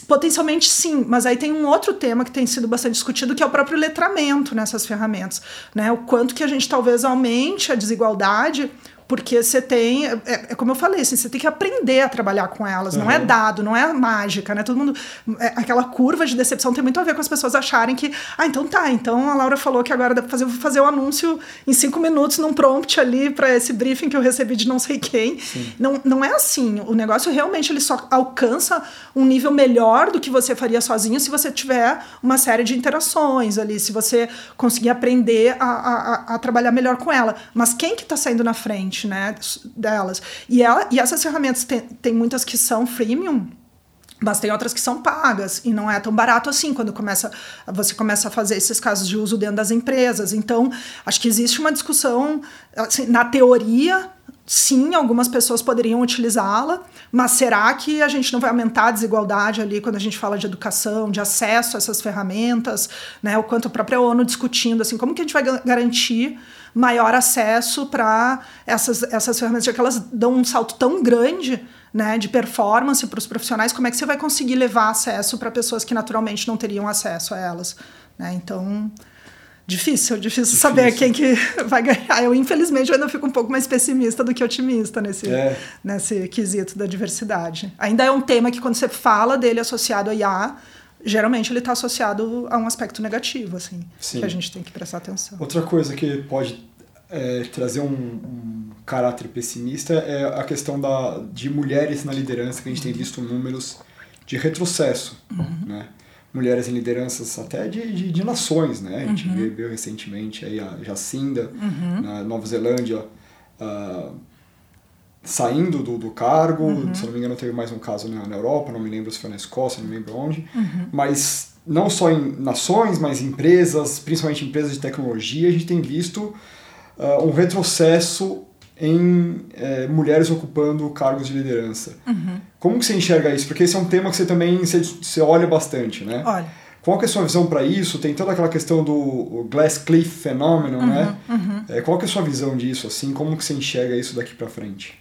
potencialmente sim, mas aí tem um outro tema que tem sido bastante discutido, que é o próprio letramento nessas ferramentas. Né? O quanto que a gente talvez aumente a desigualdade porque você tem, é, é, como eu falei, assim, você tem que aprender a trabalhar com elas, uhum. não é uhum. dado, não é mágica, né? Todo mundo, é, aquela curva de decepção tem muito a ver com as pessoas acharem que, ah, então tá, então a Laura falou que agora dá pra fazer, vou fazer o um anúncio em cinco minutos num prompt ali para esse briefing que eu recebi de não sei quem. Não, não é assim, o negócio realmente ele só alcança um nível melhor do que você faria sozinho se você tiver uma série de interações ali, se você conseguir aprender a, a, a trabalhar melhor com ela. Mas quem que tá saindo na frente? Né, delas. E, ela, e essas ferramentas tem, tem muitas que são freemium, mas tem outras que são pagas e não é tão barato assim quando começa você começa a fazer esses casos de uso dentro das empresas. Então, acho que existe uma discussão assim, na teoria sim, algumas pessoas poderiam utilizá-la, mas será que a gente não vai aumentar a desigualdade ali quando a gente fala de educação, de acesso a essas ferramentas, né? O quanto a própria ONU discutindo assim, como que a gente vai garantir maior acesso para essas, essas ferramentas, já que elas dão um salto tão grande né, de performance para os profissionais, como é que você vai conseguir levar acesso para pessoas que naturalmente não teriam acesso a elas? Né? Então, difícil, difícil, difícil, saber quem que vai ganhar. Eu, infelizmente, eu ainda fico um pouco mais pessimista do que otimista nesse, é. nesse quesito da diversidade. Ainda é um tema que, quando você fala dele associado a IA, geralmente ele está associado a um aspecto negativo, assim, Sim. que a gente tem que prestar atenção. Outra coisa que pode é, trazer um, um, caráter pessimista é a questão da, de mulheres na liderança, que a gente tem visto números de retrocesso, uhum. né? Mulheres em lideranças até de, de, de nações, né? A gente uhum. viu recentemente aí a Jacinda, uhum. na Nova Zelândia, uh, saindo do, do cargo, uhum. se não me engano teve mais um caso na, na, Europa, não me lembro se foi na Escócia, não me lembro onde, uhum. mas não só em nações, mas em empresas, principalmente empresas de tecnologia, a gente tem visto uh, um retrocesso em é, mulheres ocupando cargos de liderança. Uhum. Como que você enxerga isso? Porque esse é um tema que você também você, você olha bastante, né? Olha. Qual que é a sua visão para isso? Tem toda aquela questão do Glass Cliff fenômeno, uhum, né? Uhum. É, qual que é a sua visão disso? Assim, como que você enxerga isso daqui para frente?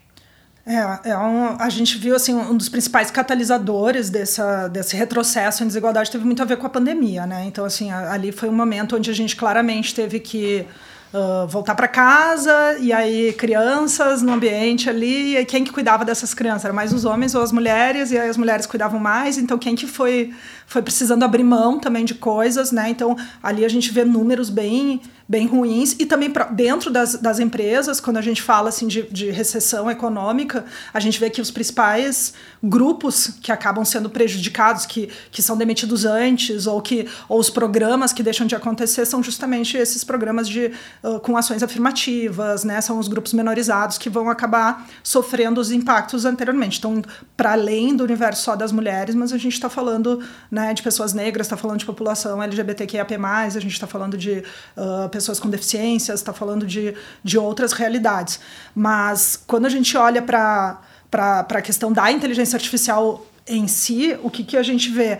É, é um, a gente viu assim um dos principais catalisadores dessa, desse retrocesso em desigualdade teve muito a ver com a pandemia, né? Então assim ali foi um momento onde a gente claramente teve que uh, voltar para casa e aí crianças no ambiente ali e quem que cuidava dessas crianças? Era mais os homens ou as mulheres e aí as mulheres cuidavam mais então quem que foi foi precisando abrir mão também de coisas né? Então ali a gente vê números bem bem ruins. E também pra, dentro das, das empresas quando a gente fala assim de, de recessão econômica a gente vê que os principais grupos que acabam sendo prejudicados que, que são demitidos antes ou que ou os programas que deixam de acontecer são justamente esses programas de uh, com ações afirmativas né? São os grupos menorizados que vão acabar sofrendo os impactos anteriormente. Então para além do universo só das mulheres mas a gente está falando né de pessoas negras está falando de população LGBTQIAP+, a gente está falando de uh, pessoas com deficiências, está falando de, de outras realidades. Mas quando a gente olha para a questão da inteligência artificial em si, o que, que a gente vê?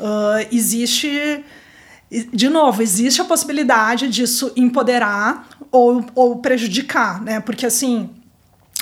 Uh, existe. De novo, existe a possibilidade disso empoderar ou, ou prejudicar, né? Porque assim.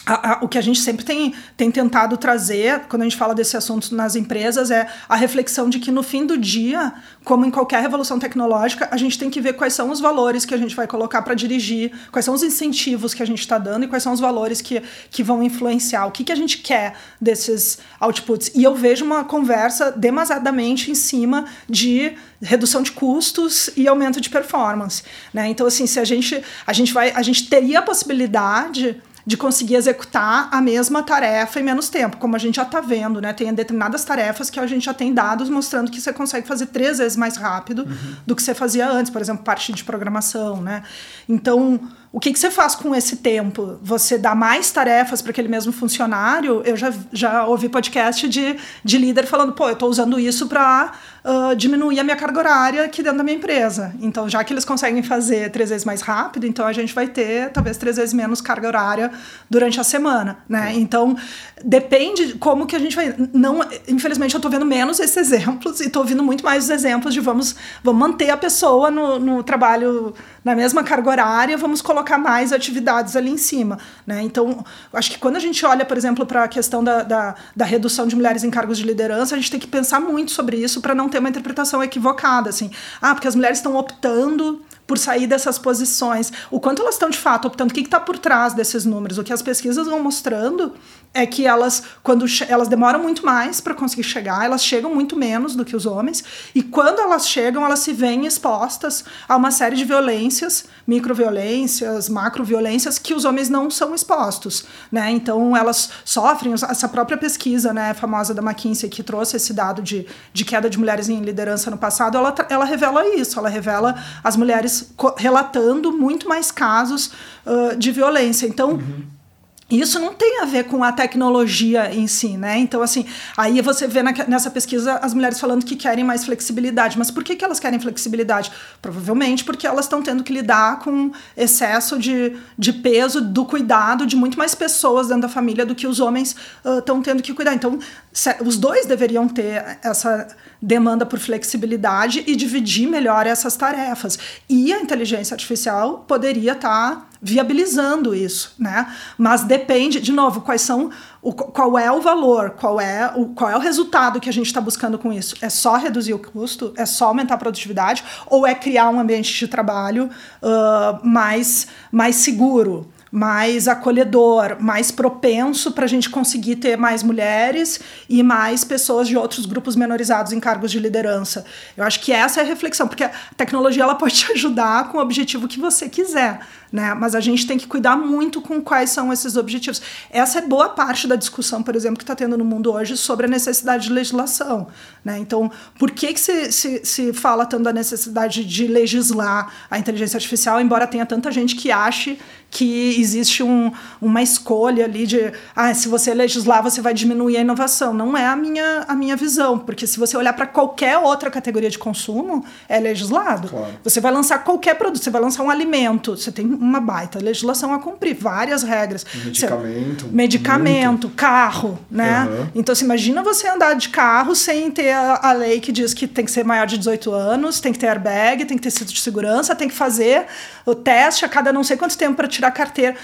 A, a, o que a gente sempre tem, tem tentado trazer, quando a gente fala desse assunto nas empresas, é a reflexão de que no fim do dia, como em qualquer revolução tecnológica, a gente tem que ver quais são os valores que a gente vai colocar para dirigir, quais são os incentivos que a gente está dando e quais são os valores que, que vão influenciar, o que, que a gente quer desses outputs. E eu vejo uma conversa demasiadamente em cima de redução de custos e aumento de performance. Né? Então, assim, se a gente, a gente vai, a gente teria a possibilidade de conseguir executar a mesma tarefa em menos tempo, como a gente já está vendo, né? Tem determinadas tarefas que a gente já tem dados mostrando que você consegue fazer três vezes mais rápido uhum. do que você fazia antes, por exemplo, parte de programação, né? Então, o que, que você faz com esse tempo? Você dá mais tarefas para aquele mesmo funcionário? Eu já, já ouvi podcast de, de líder falando, pô, eu estou usando isso para uh, diminuir a minha carga horária aqui dentro da minha empresa. Então, já que eles conseguem fazer três vezes mais rápido, então a gente vai ter talvez três vezes menos carga horária durante a semana, né? Então, depende de como que a gente vai... Não, infelizmente, eu estou vendo menos esses exemplos e estou ouvindo muito mais os exemplos de vamos, vamos manter a pessoa no, no trabalho na mesma carga horária, vamos colocar mais atividades ali em cima. Né? Então, acho que quando a gente olha, por exemplo, para a questão da, da, da, redução de mulheres em cargos de liderança, a gente tem que pensar muito sobre isso para não ter uma interpretação equivocada. Assim, ah, porque as mulheres estão optando por sair dessas posições. O quanto elas estão de fato optando, o que está por trás desses números? O que as pesquisas vão mostrando é que elas, quando elas demoram muito mais para conseguir chegar, elas chegam muito menos do que os homens, e quando elas chegam, elas se veem expostas a uma série de violências, microviolências, macroviolências, que os homens não são expostos. Né? Então, elas sofrem, essa própria pesquisa né, famosa da McKinsey, que trouxe esse dado de, de queda de mulheres em liderança no passado, ela, ela revela isso, ela revela as mulheres relatando muito mais casos uh, de violência. Então, uhum isso não tem a ver com a tecnologia em si, né? Então, assim, aí você vê na, nessa pesquisa as mulheres falando que querem mais flexibilidade. Mas por que, que elas querem flexibilidade? Provavelmente porque elas estão tendo que lidar com excesso de, de peso, do cuidado de muito mais pessoas dentro da família do que os homens estão uh, tendo que cuidar. Então, os dois deveriam ter essa demanda por flexibilidade e dividir melhor essas tarefas. E a inteligência artificial poderia estar. Tá viabilizando isso, né? Mas depende, de novo, quais são o, qual é o valor, qual é o, qual é o resultado que a gente está buscando com isso? É só reduzir o custo? É só aumentar a produtividade? Ou é criar um ambiente de trabalho uh, mais, mais seguro? mais acolhedor, mais propenso para a gente conseguir ter mais mulheres e mais pessoas de outros grupos menorizados em cargos de liderança. Eu acho que essa é a reflexão, porque a tecnologia ela pode te ajudar com o objetivo que você quiser né? Mas a gente tem que cuidar muito com quais são esses objetivos. Essa é boa parte da discussão, por exemplo, que está tendo no mundo hoje sobre a necessidade de legislação, né? Então, por que, que se, se, se fala tanto da necessidade de legislar a inteligência artificial, embora tenha tanta gente que ache que existe um, uma escolha ali de ah, se você legislar, você vai diminuir a inovação. Não é a minha, a minha visão, porque se você olhar para qualquer outra categoria de consumo, é legislado. Claro. Você vai lançar qualquer produto, você vai lançar um alimento, você tem uma baita legislação a cumprir, várias regras. Medicamento. Você, medicamento, muito. carro, né? Uhum. Então, você imagina você andar de carro sem ter a, a, lei que diz que tem que ser maior de 18 anos, tem que ter airbag, tem que ter cinto de segurança, tem que fazer o teste a cada não sei quanto tempo para tirar a carteira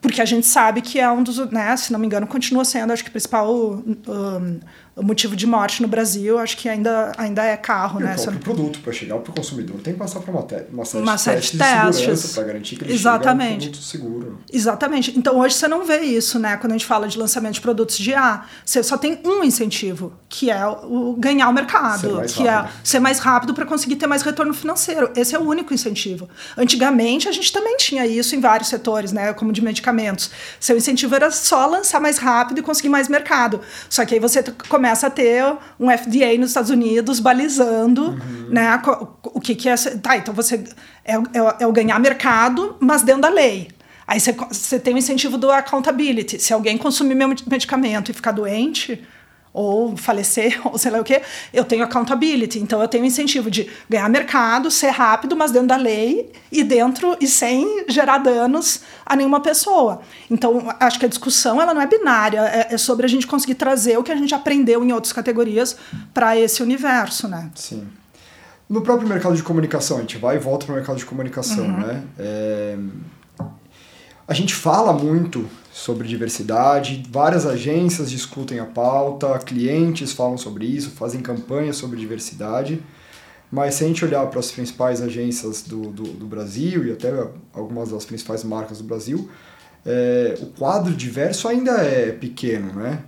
porque a gente sabe que é um dos, né, se não me engano, continua sendo, acho que o principal um, motivo de morte no Brasil, acho que ainda, ainda é carro, e né? O próprio produto, para chegar para o consumidor, tem que passar por uma, uma série, uma de, série testes de testes para garantir que ele Exatamente. um produto seguro. Exatamente. Então hoje você não vê isso, né? Quando a gente fala de lançamento de produtos de A, você só tem um incentivo, que é o ganhar o mercado, que é rápido. é ser mais rápido para conseguir ter mais retorno financeiro. Esse é o único incentivo. Antigamente a gente também tinha isso em vários setores, né? Como de medicamentos. Seu incentivo era só lançar mais rápido e conseguir mais mercado. Só que aí você começa começa a ter um FDA nos Estados Unidos balizando uhum. né, o que, que é. Tá, então você é, é, é o ganhar mercado, mas dentro da lei. Aí você, você tem o incentivo do accountability. Se alguém consumir meu medicamento e ficar doente, ou falecer, [laughs] ou sei lá o que, eu tenho accountability. Então eu tenho incentivo de ganhar mercado, ser rápido, mas dentro da lei e dentro e sem gerar danos a nenhuma pessoa. Então acho que a discussão ela não é binária, é, é sobre a gente conseguir trazer o que a gente aprendeu em outras categorias para esse universo, né? Sim. No próprio mercado de comunicação, a gente vai e volta para o mercado de comunicação, uhum. né? É... A gente fala muito sobre diversidade, várias agências discutem a pauta, clientes falam sobre isso, fazem campanhas sobre diversidade. Mas se a gente olhar para as principais agências do, do, do Brasil e até algumas das principais marcas do Brasil, é, o quadro diverso ainda é pequeno, né?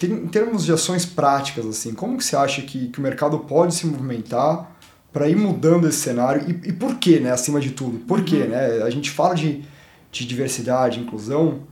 Em termos de ações práticas, assim, como que você acha que, que o mercado pode se movimentar para ir mudando esse cenário? E, e por quê, né, acima de tudo? Por quê, uhum. né? A gente fala de, de diversidade, inclusão,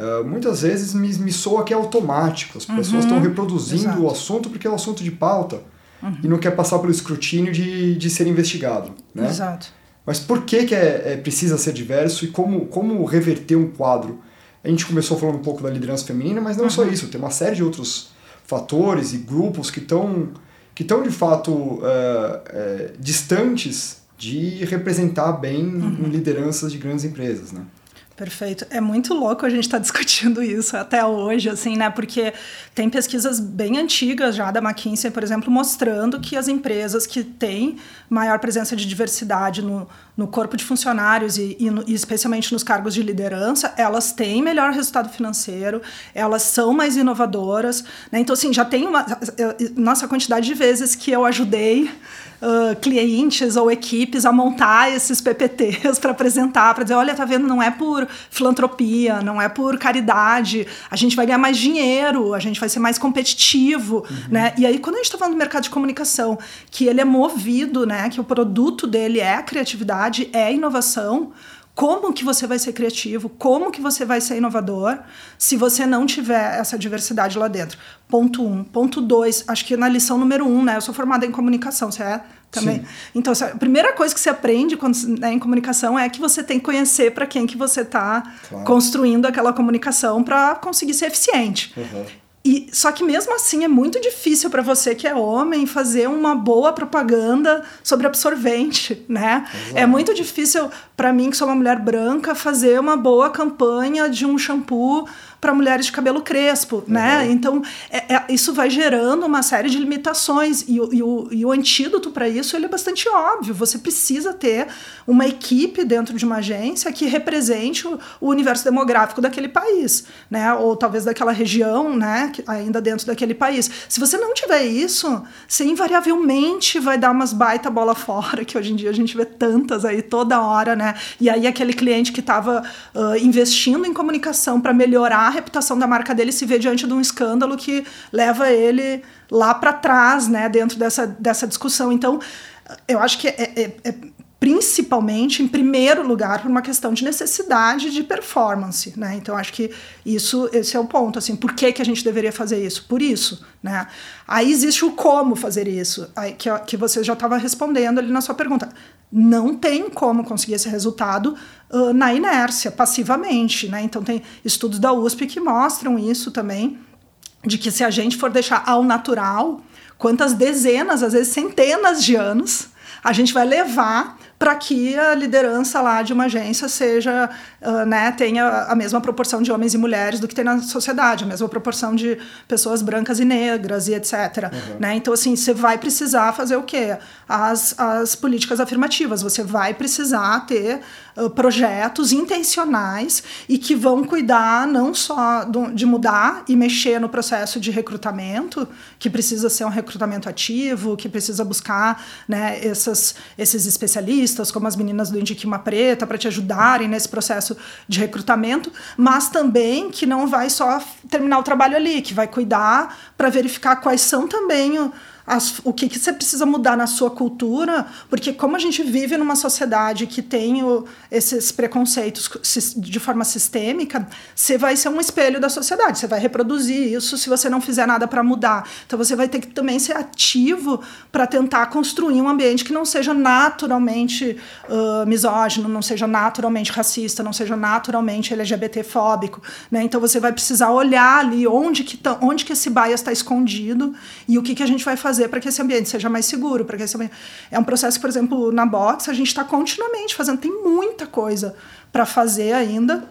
uh, muitas vezes me, me soa que é automático. As pessoas estão uhum. reproduzindo Exato. o assunto porque é um assunto de pauta uhum. e não quer passar pelo escrutínio de, de ser investigado, né? Exato. Mas por que, que é, é, precisa ser diverso e como, como reverter um quadro? A gente começou falando um pouco da liderança feminina, mas não uhum. só isso, tem uma série de outros fatores e grupos que estão que estão de fato uh, uh, distantes de representar bem uhum. lideranças de grandes empresas, né? Perfeito. É muito louco a gente estar tá [laughs] discutindo isso até hoje, assim, né? Porque tem pesquisas bem antigas já da McKinsey, por exemplo, mostrando que as empresas que têm maior presença de diversidade no, no corpo de funcionários e, e, no, e especialmente nos cargos de liderança, elas têm melhor resultado financeiro, elas são mais inovadoras, né? Então, assim, já tem uma... Nossa, a quantidade de vezes que eu ajudei uh, clientes ou equipes a montar esses PPTs para apresentar, para dizer, olha, tá vendo, não é por filantropia, não é por caridade, a gente vai ganhar mais dinheiro, a gente vai ser mais competitivo, uhum. né? E aí, quando a gente está falando do mercado de comunicação, que ele é movido, né, que o produto dele é a criatividade, é a inovação, como que você vai ser criativo, como que você vai ser inovador se você não tiver essa diversidade lá dentro. Ponto um. Ponto dois, acho que na lição número um, né? Eu sou formada em comunicação, você é também? Sim. Então, a primeira coisa que você aprende quando né, em comunicação é que você tem que conhecer para quem que você está claro. construindo aquela comunicação para conseguir ser eficiente. Uhum. E, só que mesmo assim é muito difícil para você que é homem fazer uma boa propaganda sobre absorvente, né? Exato. É muito difícil para mim que sou uma mulher branca fazer uma boa campanha de um shampoo para mulheres de cabelo crespo, né? uhum. né? Então, é, é, isso vai gerando uma série de limitações e, e, o, e o antídoto para isso ele é bastante óbvio. Você precisa ter uma equipe dentro de uma agência que represente o, o universo demográfico daquele país, né? Ou talvez daquela região, né? Ainda dentro daquele país. Se você não tiver isso, você invariavelmente vai dar umas baita bola fora, que hoje em dia a gente vê tantas aí toda hora, né? E aí aquele cliente que estava uh, investindo em comunicação para melhorar a reputação da marca dele se vê diante de um escândalo que leva ele lá para trás, né, dentro dessa, dessa discussão. Então, eu acho que é, é, é principalmente, em primeiro lugar, por uma questão de necessidade de performance, né? Então acho que isso, esse é o ponto, assim, por que, que a gente deveria fazer isso? Por isso, né? Aí existe o como fazer isso, aí, que, que você já estava respondendo ali na sua pergunta. Não tem como conseguir esse resultado uh, na inércia, passivamente, né? Então tem estudos da USP que mostram isso também, de que se a gente for deixar ao natural, quantas dezenas, às vezes centenas de anos, a gente vai levar para que a liderança lá de uma agência seja, uh, né, tenha a mesma proporção de homens e mulheres do que tem na sociedade, a mesma proporção de pessoas brancas e negras e etc. Uhum. Né? Então, assim, você vai precisar fazer o quê? As, as políticas afirmativas, você vai precisar ter uh, projetos intencionais e que vão cuidar não só do, de mudar e mexer no processo de recrutamento, que precisa ser um recrutamento ativo, que precisa buscar né, essas, esses especialistas, como as meninas do Indique uma Preta, para te ajudarem nesse processo de recrutamento, mas também que não vai só terminar o trabalho ali, que vai cuidar para verificar quais são também o, as, o que, que você precisa mudar na sua cultura, porque como a gente vive numa sociedade que tem o, esses preconceitos de forma sistêmica, você vai ser um espelho da sociedade, você vai reproduzir isso se você não fizer nada para mudar. Então você vai ter que também ser ativo para tentar construir um ambiente que não seja naturalmente uh, misógino, não seja naturalmente racista, não seja naturalmente LGBTfóbico. Né? Então você vai precisar olhar ali onde que, tá, onde que esse bias está escondido e o que, que a gente vai fazer fazer para que esse ambiente seja mais seguro, para que esse ambiente... é um processo, por exemplo, na box a gente está continuamente fazendo, tem muita coisa para fazer ainda.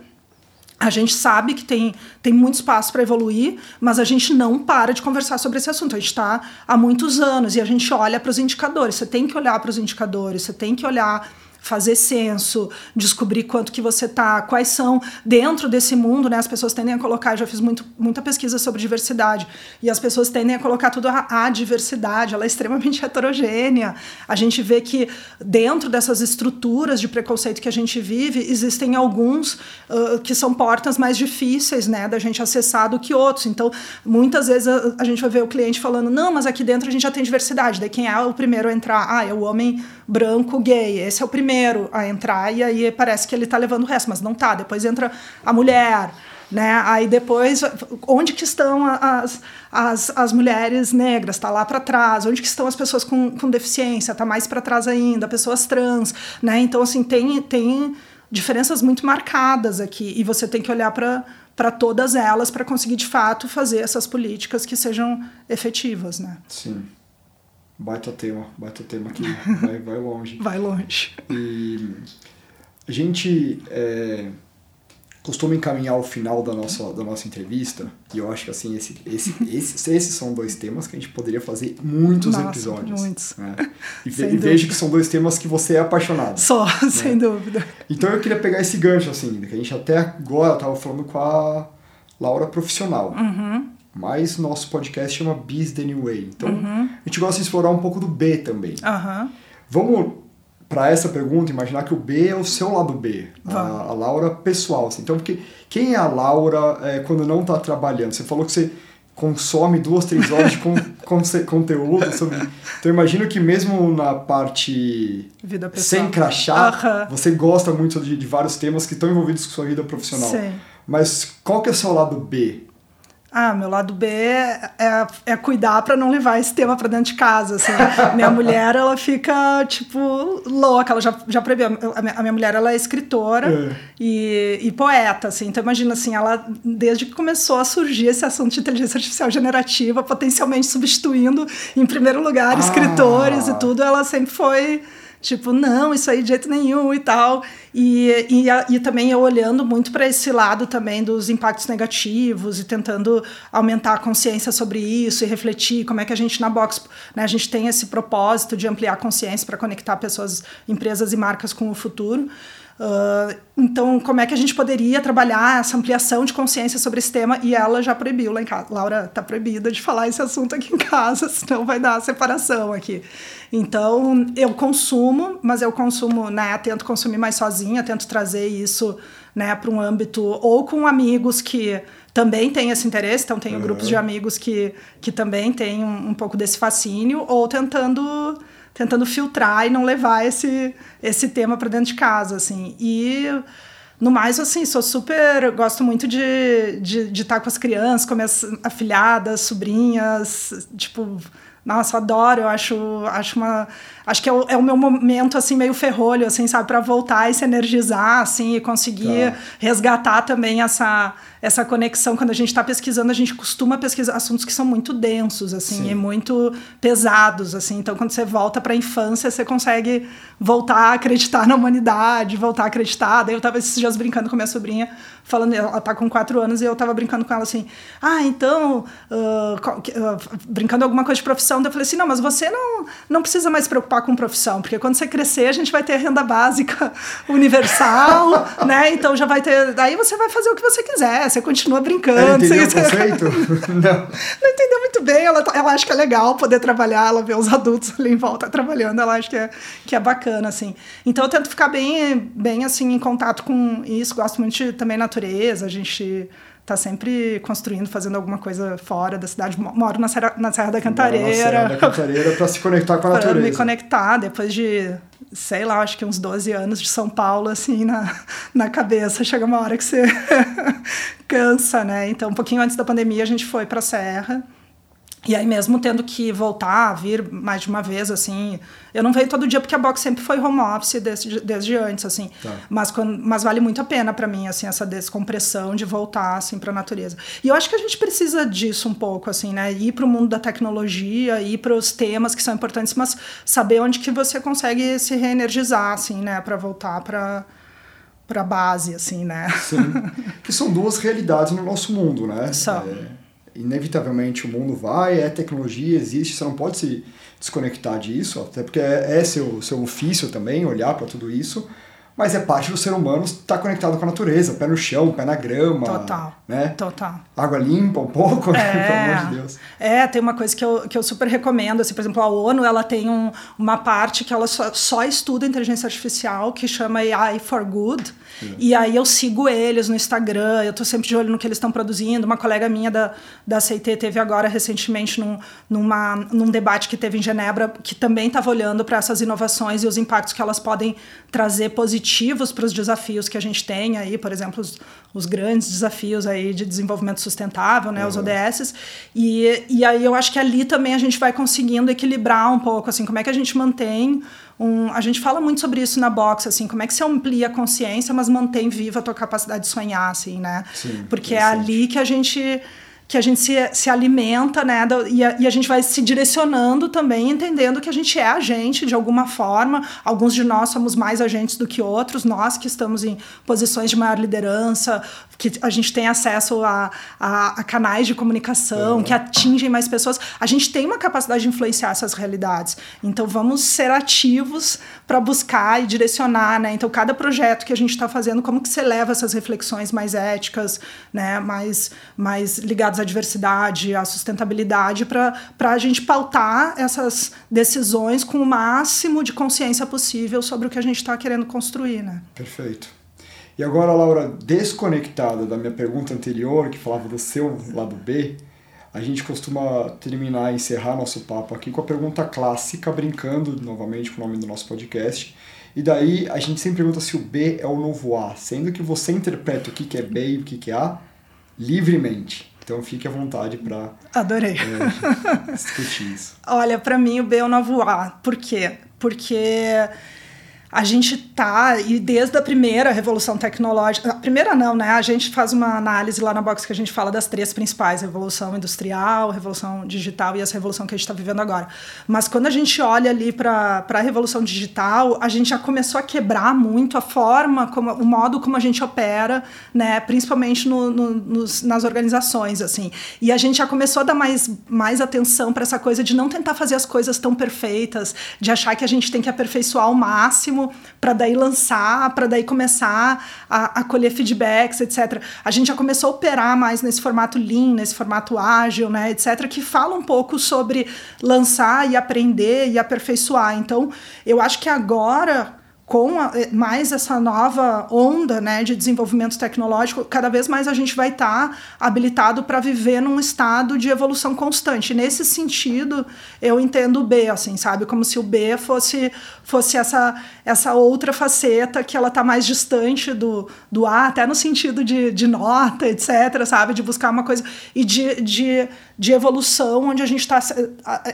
A gente sabe que tem, tem muito espaço para evoluir, mas a gente não para de conversar sobre esse assunto. A gente está há muitos anos e a gente olha para os indicadores. Você tem que olhar para os indicadores, você tem que olhar fazer censo, descobrir quanto que você tá, quais são dentro desse mundo, né? As pessoas tendem a colocar, já fiz muito, muita pesquisa sobre diversidade, e as pessoas tendem a colocar tudo a, a diversidade, ela é extremamente [laughs] heterogênea. A gente vê que dentro dessas estruturas de preconceito que a gente vive, existem alguns uh, que são portas mais difíceis, né, da gente acessar do que outros. Então, muitas vezes a, a gente vai ver o cliente falando: "Não, mas aqui dentro a gente já tem diversidade". Daí quem é o primeiro a entrar? Ah, é o homem branco gay. Esse é o primeiro a entrar e aí parece que ele está levando o resto, mas não tá. Depois entra a mulher, né? Aí depois, onde que estão as, as, as mulheres negras? Está lá para trás. Onde que estão as pessoas com, com deficiência? Está mais para trás ainda. Pessoas trans, né? Então, assim, tem, tem diferenças muito marcadas aqui e você tem que olhar para para todas elas para conseguir de fato fazer essas políticas que sejam efetivas, né? Sim. Baita tema, baita tema que [laughs] vai, vai longe. Vai longe. E a gente é, costuma encaminhar o final da nossa, da nossa entrevista, e eu acho que assim, esse, esse, [laughs] esse, esses são dois temas que a gente poderia fazer muitos Nossa, episódios. muitos. Né? [laughs] E, ve- e vejo que são dois temas que você é apaixonado. Só, sem dúvida. Então eu queria pegar esse gancho, assim, que a gente até agora estava falando com a Laura profissional. Uhum. Mas nosso podcast chama Biz the New Way. Então a gente gosta de explorar um pouco do B também. Aham. Vamos para essa pergunta imaginar que o B é o seu lado B, a, a Laura pessoal. Assim. Então, porque, quem é a Laura é, quando não está trabalhando? Você falou que você consome duas, três horas de con [laughs] conce- conteúdo sobre. Então, imagino que mesmo na parte Vida pessoal. sem crachá, você gosta muito de, de vários temas que estão envolvidos com sua vida profissional. Sim. Mas qual que é o seu lado B? Ah, meu lado B é, é, é cuidar para não levar esse tema para dentro de casa. Assim. [laughs] minha mulher, ela fica, tipo, louca. Ela já, já minha, a minha mulher, ela é escritora É. e, e poeta, assim. Então, imagina, assim, ela, desde que começou a surgir esse assunto de inteligência artificial generativa, potencialmente substituindo, em primeiro lugar, Ah. escritores e tudo, ela sempre foi... Tipo, não, isso aí de jeito nenhum e tal. E, e, e também eu olhando muito para esse lado também dos impactos negativos e tentando aumentar a consciência sobre isso e refletir como é que a gente na Box, né, a gente tem esse propósito de ampliar a consciência para conectar pessoas, empresas e marcas com o futuro. Ah, então, como é que a gente poderia trabalhar essa ampliação de consciência sobre esse tema? E ela já proibiu lá em casa. Laura, tá proibida de falar esse assunto aqui em casa, [laughs] senão vai dar separação aqui. Então, eu consumo, mas eu consumo, né? Tento consumir mais sozinha, tento trazer isso né, para um âmbito ou com amigos que também têm esse interesse, então tenho Uhum. grupos de amigos que, que também têm um, um pouco desse fascínio, ou tentando tentando filtrar e não levar esse, esse tema para dentro de casa, assim. E no mais, assim, sou super. Gosto muito de de, de estar com as crianças, com minhas afilhadas, sobrinhas, tipo. Nossa, adoro, eu acho, acho uma. Acho que é o, é o meu momento, assim, meio ferrolho, assim, sabe, para voltar e se energizar, assim, e conseguir Tá. resgatar também essa, essa conexão. Quando a gente está pesquisando, a gente costuma pesquisar assuntos que são muito densos, assim, Sim. e muito pesados, assim. Então, quando você volta para a infância, você consegue voltar a acreditar na humanidade, voltar a acreditar. Daí eu tava esses dias brincando com minha sobrinha, falando, ela tá com quatro anos, e eu tava brincando com ela assim, ah, então, ah, brincando alguma coisa de profissão, daí eu falei assim, não, mas você não, não precisa mais se preocupar com profissão, porque quando você crescer, a gente vai ter renda básica [laughs] universal, né? Então já vai ter. Daí você vai fazer o que você quiser, você continua brincando. Você-? [laughs] [laughs] Não. não entendeu muito bem. Ela, tá- ela acha que é legal poder trabalhar, ela vê os adultos ali em volta trabalhando, ela acha que é, que é bacana, assim. Então eu tento ficar bem, bem assim, em contato com isso. Gosto muito de também natureza, a gente tá sempre construindo, fazendo alguma coisa fora da cidade. Mo- Moro na Serra, na Serra da Mora na Serra Cantareira. da Cantareira para se conectar com a [laughs] natureza. me conectar depois de, sei lá, acho que uns 12 anos de São Paulo, assim, na, na cabeça. Chega uma hora que você [laughs] cansa, né? Então, um pouquinho antes da pandemia, a gente foi pra Serra. E aí, mesmo tendo que voltar, vir mais de uma vez, assim. Eu não venho todo dia porque a box sempre foi home office desde, desde antes, assim. Tá. Mas, quando, mas vale muito a pena para mim, assim, essa descompressão de voltar, assim, para a natureza. E eu acho que a gente precisa disso um pouco, assim, né? Ir para o mundo da tecnologia, ir para os temas que são importantes, mas saber onde que você consegue se reenergizar, assim, né? Para voltar para para base, assim, né? Sim. [laughs] que são duas realidades no nosso mundo, né? São. É, inevitavelmente o mundo vai, é tecnologia, existe, você não pode se desconectar disso, até porque é, é seu, seu ofício também olhar para tudo isso mas é parte do ser humano estar conectado com a natureza, pé no chão, pé na grama. Total. Né? Total. Água limpa um pouco, [laughs] né? é, pelo amor de Deus. É, tem uma coisa que eu, que eu super recomendo, assim, por exemplo, a ONU, ela tem um, uma parte que ela só, só estuda inteligência artificial, que chama AI for Good, é. e aí eu sigo eles no Instagram, eu estou sempre de olho no que eles estão produzindo, uma colega minha da, da CIT teve agora recentemente num, numa, num debate que teve em Genebra, que também estava olhando para essas inovações e os impactos que elas podem trazer positivos para os desafios que a gente tem aí, por exemplo, os, os grandes desafios aí de desenvolvimento sustentável, né, uhum. os ODS. E, e aí eu acho que ali também a gente vai conseguindo equilibrar um pouco, assim, como é que a gente mantém um, a gente fala muito sobre isso na box, assim, como é que você amplia a consciência, mas mantém viva a tua capacidade de sonhar, assim, né? Sim, Porque é ali que a gente que a gente se, se alimenta, né? e, a, e a gente vai se direcionando também, entendendo que a gente é agente de alguma forma. Alguns de nós somos mais agentes do que outros, nós que estamos em posições de maior liderança, que a gente tem acesso a, a, a canais de comunicação uhum. que atingem mais pessoas. A gente tem uma capacidade de influenciar essas realidades. Então vamos ser ativos para buscar e direcionar, né? Então cada projeto que a gente está fazendo, como que você leva essas reflexões mais éticas, né? Mais, mais ligadas à diversidade, à sustentabilidade, para a gente pautar essas decisões com o máximo de consciência possível sobre o que a gente está querendo construir. Né? Perfeito. E agora, Laura, desconectada da minha pergunta anterior, que falava do seu lado B, a gente costuma terminar e encerrar nosso papo aqui com a pergunta clássica, brincando novamente com o nome do nosso podcast. E daí a gente sempre pergunta se o B é o novo A, sendo que você interpreta o que é B e o que é A livremente. Então fique à vontade para Adorei. É, [laughs] discutir isso. Olha, para mim o B é o novo A. Por quê? Porque a gente tá, e desde a primeira revolução tecnológica, a primeira não, né? A gente faz uma análise lá na box que a gente fala das três principais: revolução industrial, revolução digital e essa revolução que a gente está vivendo agora. Mas quando a gente olha ali para a revolução digital, a gente já começou a quebrar muito a forma, como, o modo como a gente opera, né? Principalmente no, no, nos, nas organizações, assim. E a gente já começou a dar mais, mais atenção para essa coisa de não tentar fazer as coisas tão perfeitas, de achar que a gente tem que aperfeiçoar ao máximo para daí lançar, para daí começar a, a, colher feedbacks, etc. A gente já começou a operar mais nesse formato lean, nesse formato ágil, né, etc., que fala um pouco sobre lançar e aprender e aperfeiçoar. Então, eu acho que agora com a, eh, mais essa nova onda né, de desenvolvimento tecnológico, cada vez mais a gente vai estar tá habilitado para viver num estado de evolução constante. Nesse sentido, eu entendo o B, assim, sabe? Como se o B fosse, fosse essa, essa outra faceta que ela está mais distante do, do A, até no sentido de, de nota, etc., sabe? De buscar uma coisa e de, de, de evolução onde a gente está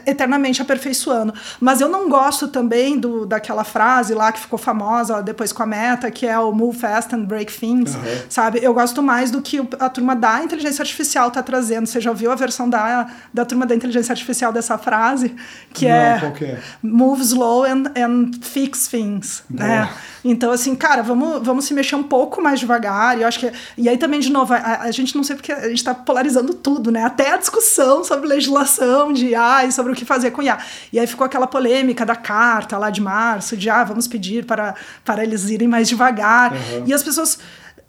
eternamente aperfeiçoando. Mas eu não gosto também do, daquela frase lá que ficou famosa depois com a Meta, que é o Move Fast and Break Things, uhum. sabe? Eu gosto mais do que a turma da inteligência artificial está trazendo. Você já ouviu a versão da, da turma da inteligência artificial dessa frase? Que, Não, é, que é Move slow and, and fix things, Boa. né? Então, assim, cara, vamos, vamos se mexer um pouco mais devagar. E eu acho que. E aí também, de novo, a, a gente não sei porque a gente está polarizando tudo, né? Até a discussão sobre legislação de IA e sobre o que fazer com IA. E aí ficou aquela polêmica da carta lá de março, de ah, vamos pedir para, para eles irem mais devagar. Uhum. E as pessoas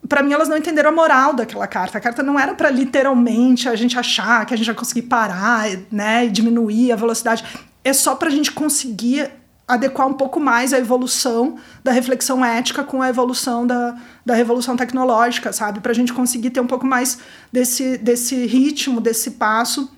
para mim elas não entenderam a moral daquela carta. A carta não era para literalmente a gente achar que a gente vai conseguir parar, né, e diminuir a velocidade. É só para a gente conseguir adequar um pouco mais a evolução da reflexão ética com a evolução da, da revolução tecnológica, sabe? Para a gente conseguir ter um pouco mais desse, desse ritmo, desse passo.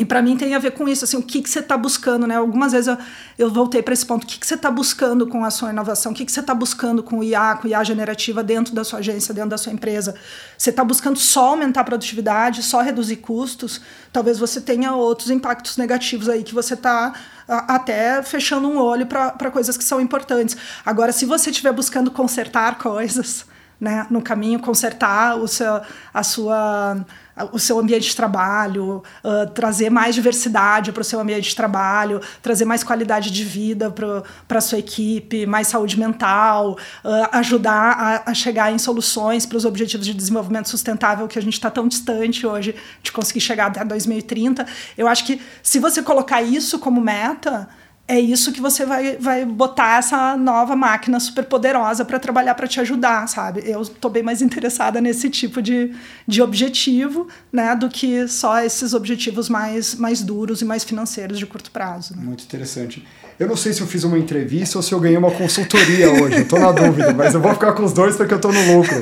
E para mim tem a ver com isso, assim, o que, que você está buscando, né? Algumas vezes eu, eu voltei para esse ponto. O que, que você está buscando com a sua inovação? O que, que você está buscando com o IA, com o IA generativa dentro da sua agência, dentro da sua empresa? Você está buscando só aumentar a produtividade, só reduzir custos? Talvez você tenha outros impactos negativos aí que você está até fechando um olho para coisas que são importantes. Agora, se você estiver buscando consertar [laughs] coisas, né, no caminho, consertar o seu, a sua o seu ambiente de trabalho, uh, trazer mais diversidade para o seu ambiente de trabalho, trazer mais qualidade de vida para a sua equipe, mais saúde mental, uh, ajudar a, a, chegar em soluções para os objetivos de desenvolvimento sustentável que a gente está tão distante hoje de conseguir chegar até 2030. Eu acho que se você colocar isso como meta, é isso que você vai, vai botar essa nova máquina super poderosa para trabalhar para te ajudar, sabe? Eu estou bem mais interessada nesse tipo de, de objetivo, né, do que só esses objetivos mais, mais duros e mais financeiros de curto prazo. Né? Muito interessante. Eu não sei se eu fiz uma entrevista ou se eu ganhei uma consultoria hoje, estou na dúvida, mas eu vou ficar com os dois porque eu estou no lucro.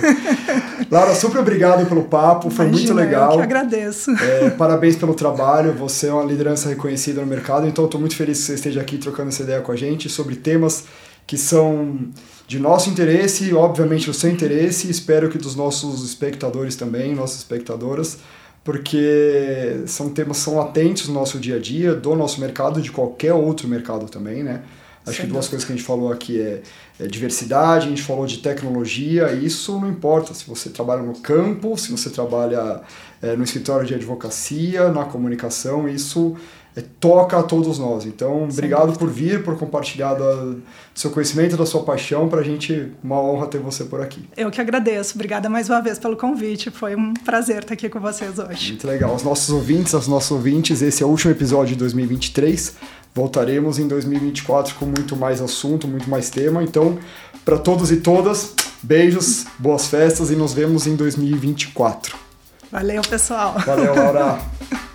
Laura, super obrigado pelo papo, foi Imagina, muito legal. Eu que agradeço. É, parabéns pelo trabalho, você é uma liderança reconhecida no mercado, então estou muito feliz que você esteja aqui trocando essa ideia com a gente sobre temas que são de nosso interesse e, obviamente, do seu interesse, espero que dos nossos espectadores também, nossas espectadoras porque são temas são latentes no nosso dia a dia, do nosso mercado, de qualquer outro mercado também, né? Acho Sem que duas dúvida. coisas que a gente falou aqui é, é, diversidade, a gente falou de tecnologia, isso não importa se você trabalha no campo, se você trabalha é, no escritório de advocacia, na comunicação, isso toca a todos nós. Então, obrigado por vir, por compartilhar da, do seu conhecimento, da sua paixão. Para a gente, uma honra ter você por aqui. Eu que agradeço. Obrigada mais uma vez pelo convite. Foi um prazer estar aqui com vocês hoje. Muito legal. Os nossos ouvintes, os nossos ouvintes, esse é o último episódio de 2023. Voltaremos em 2024 com muito mais assunto, muito mais tema. Então, para todos e todas, beijos, boas festas e nos vemos em 2024. Valeu, pessoal. Valeu, Laura. [laughs]